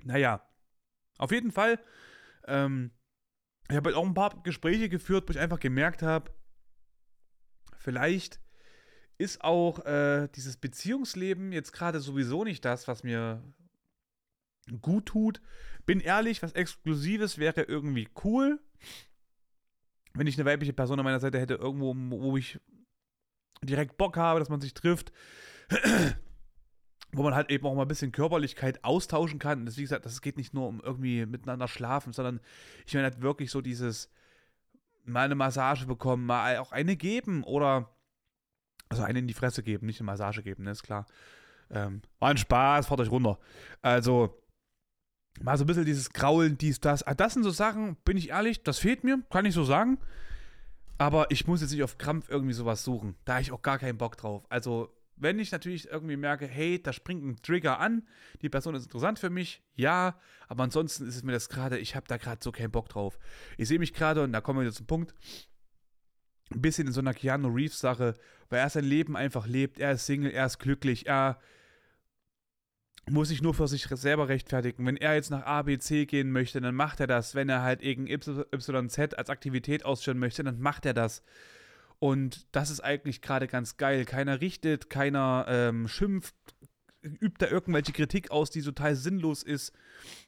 Naja, auf jeden Fall. Ähm, ich habe halt auch ein paar Gespräche geführt, wo ich einfach gemerkt habe, vielleicht ist auch äh, dieses Beziehungsleben jetzt gerade sowieso nicht das, was mir gut tut. Bin ehrlich, was Exklusives wäre irgendwie cool. Wenn ich eine weibliche Person an meiner Seite hätte, irgendwo, wo ich direkt Bock habe, dass man sich trifft, wo man halt eben auch mal ein bisschen Körperlichkeit austauschen kann. Das, wie gesagt, das geht nicht nur um irgendwie miteinander schlafen, sondern ich meine halt wirklich so dieses mal eine Massage bekommen, mal auch eine geben oder also eine in die Fresse geben, nicht eine Massage geben, ne, ist klar. Ähm, war ein Spaß, fahrt euch runter. Also, mal so ein bisschen dieses Graulen, dies, das. Ah, das sind so Sachen, bin ich ehrlich, das fehlt mir, kann ich so sagen. Aber ich muss jetzt nicht auf Krampf irgendwie sowas suchen. Da habe ich auch gar keinen Bock drauf. Also, wenn ich natürlich irgendwie merke, hey, da springt ein Trigger an, die Person ist interessant für mich, ja, aber ansonsten ist es mir das gerade, ich habe da gerade so keinen Bock drauf. Ich sehe mich gerade, und da kommen wir jetzt zum Punkt, ein bisschen in so einer Keanu Reeves-Sache, weil er sein Leben einfach lebt, er ist Single, er ist glücklich, er muss sich nur für sich selber rechtfertigen. Wenn er jetzt nach A, B, C gehen möchte, dann macht er das. Wenn er halt irgend YZ als Aktivität ausführen möchte, dann macht er das. Und das ist eigentlich gerade ganz geil. Keiner richtet, keiner ähm, schimpft, übt da irgendwelche Kritik aus, die total sinnlos ist.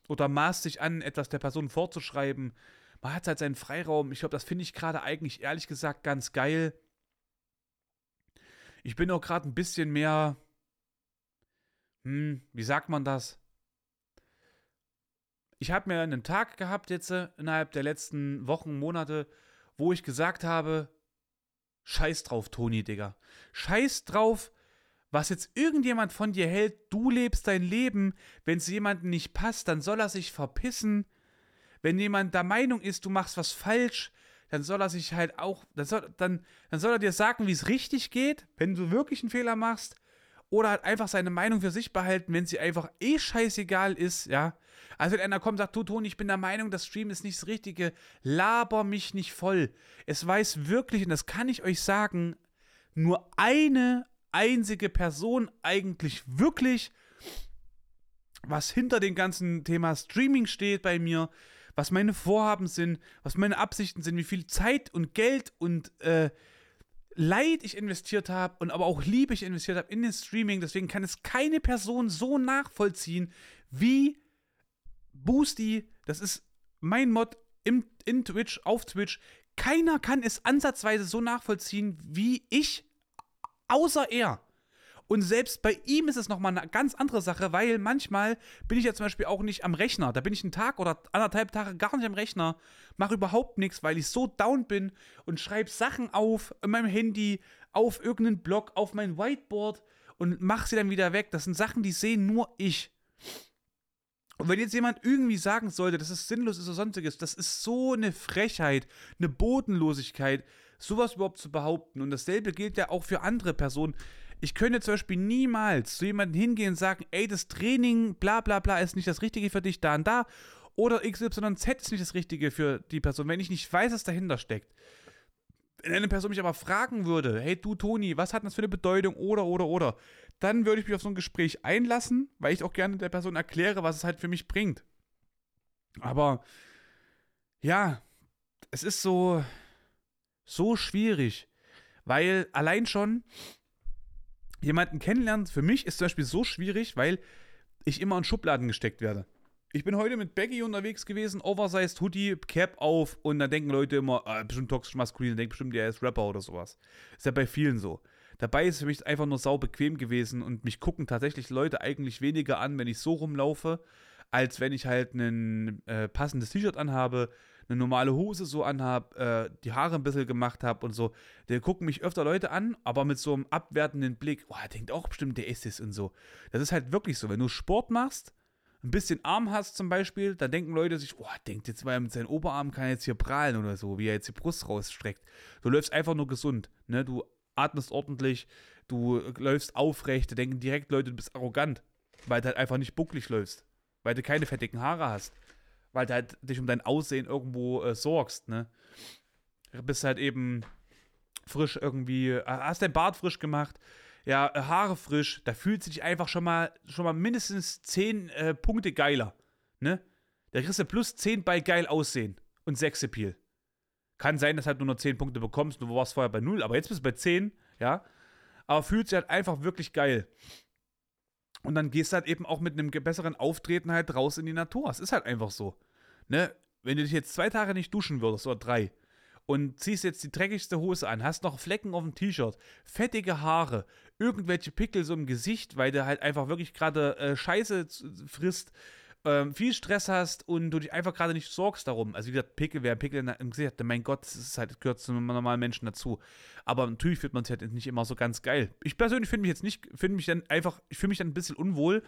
Oder maßt sich an, etwas der Person vorzuschreiben. Man hat halt seinen Freiraum. Ich glaube, das finde ich gerade eigentlich ehrlich gesagt ganz geil. Ich bin auch gerade ein bisschen mehr hm, wie sagt man das? Ich habe mir einen Tag gehabt jetzt äh, innerhalb der letzten Wochen, Monate, wo ich gesagt habe, scheiß drauf, Toni, Digga. Scheiß drauf, was jetzt irgendjemand von dir hält. Du lebst dein Leben. Wenn es jemandem nicht passt, dann soll er sich verpissen. Wenn jemand der Meinung ist, du machst was falsch, dann soll er sich halt auch, dann soll, dann, dann soll er dir sagen, wie es richtig geht, wenn du wirklich einen Fehler machst oder halt einfach seine Meinung für sich behalten, wenn sie einfach eh scheißegal ist, ja. Also wenn einer kommt und sagt, du Toni, ich bin der Meinung, das Stream ist nicht das Richtige, laber mich nicht voll. Es weiß wirklich, und das kann ich euch sagen, nur eine einzige Person eigentlich wirklich, was hinter dem ganzen Thema Streaming steht bei mir, was meine Vorhaben sind, was meine Absichten sind, wie viel Zeit und Geld und äh, Leid ich investiert habe und aber auch Liebe ich investiert habe in den Streaming. Deswegen kann es keine Person so nachvollziehen wie Boosty. Das ist mein Mod im, in Twitch, auf Twitch. keiner kann es ansatzweise so nachvollziehen wie ich, außer er. Und selbst bei ihm ist es nochmal eine ganz andere Sache, weil manchmal bin ich ja zum Beispiel auch nicht am Rechner. Da bin ich einen Tag oder anderthalb Tage gar nicht am Rechner, mache überhaupt nichts, weil ich so down bin und schreibe Sachen auf in meinem Handy, auf irgendeinen Blog, auf mein Whiteboard und mache sie dann wieder weg. Das sind Sachen, die sehen nur ich. Und wenn jetzt jemand irgendwie sagen sollte, dass es sinnlos ist oder sonstiges, das ist so eine Frechheit, eine Bodenlosigkeit, sowas überhaupt zu behaupten. Und dasselbe gilt ja auch für andere Personen. Ich könnte zum Beispiel niemals zu jemandem hingehen und sagen, ey, das Training, bla bla bla, ist nicht das Richtige für dich, da und da. Oder XYZ ist nicht das Richtige für die Person, wenn ich nicht weiß, was dahinter steckt. Wenn eine Person mich aber fragen würde, hey du Toni, was hat das für eine Bedeutung oder oder oder, dann würde ich mich auf so ein Gespräch einlassen, weil ich auch gerne der Person erkläre, was es halt für mich bringt. Aber ja, es ist so so schwierig, weil allein schon jemanden kennenlernen für mich ist zum Beispiel so schwierig, weil ich immer in Schubladen gesteckt werde. Ich bin heute mit Becky unterwegs gewesen, oversized Hoodie, Cap auf und dann denken Leute immer, ah, bestimmt toxisch maskulin, denken bestimmt, der ist Rapper oder sowas. Ist ja bei vielen so. Dabei ist es für mich einfach nur sau bequem gewesen und mich gucken tatsächlich Leute eigentlich weniger an, wenn ich so rumlaufe, als wenn ich halt ein äh, passendes T-Shirt anhabe, eine normale Hose so anhabe, äh, die Haare ein bisschen gemacht habe und so. Da gucken mich öfter Leute an, aber mit so einem abwertenden Blick, oh, er denkt auch bestimmt, der ist es und so. Das ist halt wirklich so. Wenn du Sport machst, ein bisschen Arm hast zum Beispiel, dann denken Leute sich, oh, denkt jetzt, er mit seinen Oberarmen kann jetzt hier prahlen oder so, wie er jetzt die Brust rausstreckt. Du läufst einfach nur gesund, ne? Du atmest ordentlich, du läufst aufrecht, da denken direkt Leute, du bist arrogant, weil du halt einfach nicht bucklig läufst, weil du keine fettigen Haare hast, weil du halt dich um dein Aussehen irgendwo äh, sorgst, ne? Du bist halt eben frisch irgendwie, äh, hast dein Bart frisch gemacht, ja, äh, Haare frisch, da fühlt sich einfach schon mal, schon mal mindestens 10 äh, Punkte geiler. Ne? Da kriegst du plus 10 bei geil aussehen und 6 Appeal. Kann sein, dass halt nur noch 10 Punkte bekommst, du warst vorher bei 0, aber jetzt bist du bei 10, ja. Aber fühlt sich halt einfach wirklich geil. Und dann gehst du halt eben auch mit einem besseren Auftreten halt raus in die Natur. Es ist halt einfach so. Ne? Wenn du dich jetzt zwei Tage nicht duschen würdest oder drei, und ziehst jetzt die dreckigste Hose an, hast noch Flecken auf dem T-Shirt, fettige Haare, irgendwelche Pickel so im Gesicht, weil du halt einfach wirklich gerade äh, Scheiße frisst, ähm, viel Stress hast und du dich einfach gerade nicht sorgst darum. Also wie gesagt, Pickel, wer Pickel im Gesicht hat, mein Gott, das ist halt, gehört zu normalen Menschen dazu. Aber natürlich fühlt man sich halt nicht immer so ganz geil. Ich persönlich finde mich jetzt nicht, finde mich dann einfach, ich fühle mich dann ein bisschen unwohl,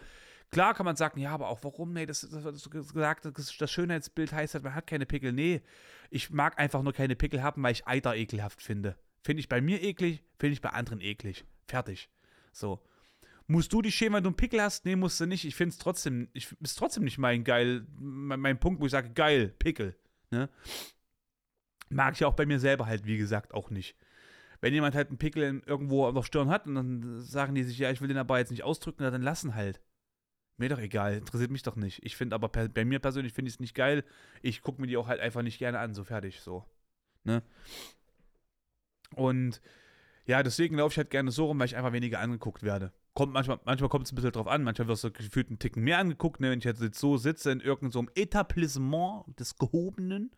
Klar kann man sagen, ja, aber auch warum? Nee, das, das, das gesagt, das, Schönheitsbild heißt halt, man hat keine Pickel. Nee, ich mag einfach nur keine Pickel haben, weil ich Eiter ekelhaft finde. Finde ich bei mir eklig, finde ich bei anderen eklig. Fertig. So. Musst du dich schämen, wenn du einen Pickel hast? Nee, musst du nicht. Ich finde es trotzdem, ich ist trotzdem nicht mein geil, mein, mein, Punkt, wo ich sage, geil, Pickel. Ne? Mag ich auch bei mir selber halt, wie gesagt, auch nicht. Wenn jemand halt einen Pickel irgendwo auf der Stirn hat und dann sagen die sich, ja, ich will den aber jetzt nicht ausdrücken, dann lassen halt. Mir doch egal, interessiert mich doch nicht. Ich finde aber bei mir persönlich finde ich es nicht geil. Ich gucke mir die auch halt einfach nicht gerne an, so fertig, so. Ne? Und ja, deswegen laufe ich halt gerne so rum, weil ich einfach weniger angeguckt werde. Kommt manchmal, manchmal kommt es ein bisschen drauf an, manchmal wirst du gefühlt einen Ticken mehr angeguckt, ne? wenn ich jetzt so sitze in irgendeinem so Etablissement des Gehobenen,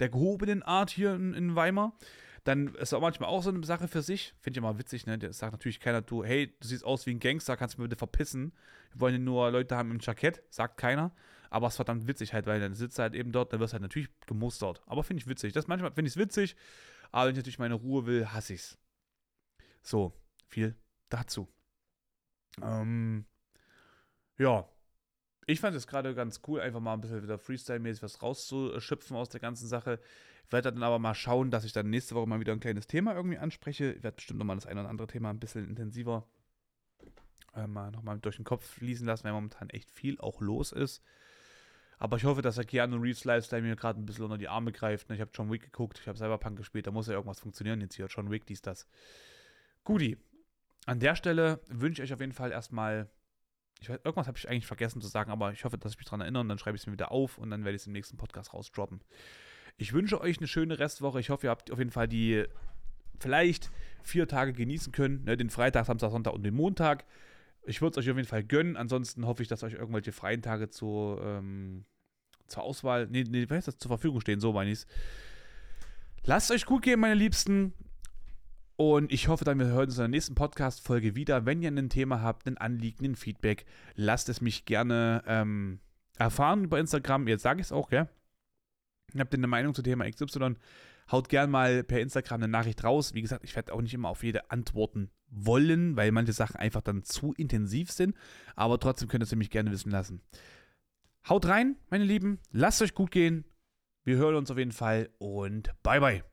der gehobenen Art hier in, in Weimar dann ist auch manchmal auch so eine Sache für sich. Finde ich immer witzig, ne? Der sagt natürlich keiner, du, hey, du siehst aus wie ein Gangster, kannst du mir bitte verpissen. Wir wollen nur Leute haben im Jackett, sagt keiner. Aber es ist verdammt witzig halt, weil dann sitzt er halt eben dort, dann wirst du halt natürlich gemustert. Aber finde ich witzig. Das manchmal finde ich es witzig, aber wenn ich natürlich meine Ruhe will, hasse ich's. So, viel dazu. Ähm, ja, ich fand es gerade ganz cool, einfach mal ein bisschen wieder Freestyle-mäßig was rauszuschöpfen aus der ganzen Sache. Werde dann aber mal schauen, dass ich dann nächste Woche mal wieder ein kleines Thema irgendwie anspreche. Ich werde bestimmt nochmal das eine oder andere Thema ein bisschen intensiver äh, mal nochmal durch den Kopf fließen lassen, weil momentan echt viel auch los ist. Aber ich hoffe, dass der Keanu Reeves Lifestyle mir gerade ein bisschen unter die Arme greift. Ich habe John Wick geguckt, ich habe Cyberpunk gespielt, da muss ja irgendwas funktionieren jetzt hier. John Wick, dies, das. Guti. An der Stelle wünsche ich euch auf jeden Fall erstmal. Ich weiß, irgendwas habe ich eigentlich vergessen zu sagen, aber ich hoffe, dass ich mich daran erinnere und dann schreibe ich es mir wieder auf und dann werde ich es im nächsten Podcast rausdroppen. Ich wünsche euch eine schöne Restwoche. Ich hoffe, ihr habt auf jeden Fall die vielleicht vier Tage genießen können. Ne? Den Freitag, Samstag, Sonntag und den Montag. Ich würde es euch auf jeden Fall gönnen. Ansonsten hoffe ich, dass euch irgendwelche freien Tage zu, ähm, zur Auswahl, nee, nee, was das, zur Verfügung stehen. So meine ich es. Lasst euch gut gehen, meine Liebsten. Und ich hoffe dann, wir hören uns in der nächsten Podcast-Folge wieder. Wenn ihr ein Thema habt, ein Anliegen, ein Feedback, lasst es mich gerne ähm, erfahren über Instagram. Jetzt sage ich es auch, gell? Habt ihr eine Meinung zu Thema XY? Haut gern mal per Instagram eine Nachricht raus. Wie gesagt, ich werde auch nicht immer auf jede antworten wollen, weil manche Sachen einfach dann zu intensiv sind. Aber trotzdem könnt ihr es mich gerne wissen lassen. Haut rein, meine Lieben. Lasst euch gut gehen. Wir hören uns auf jeden Fall und bye bye.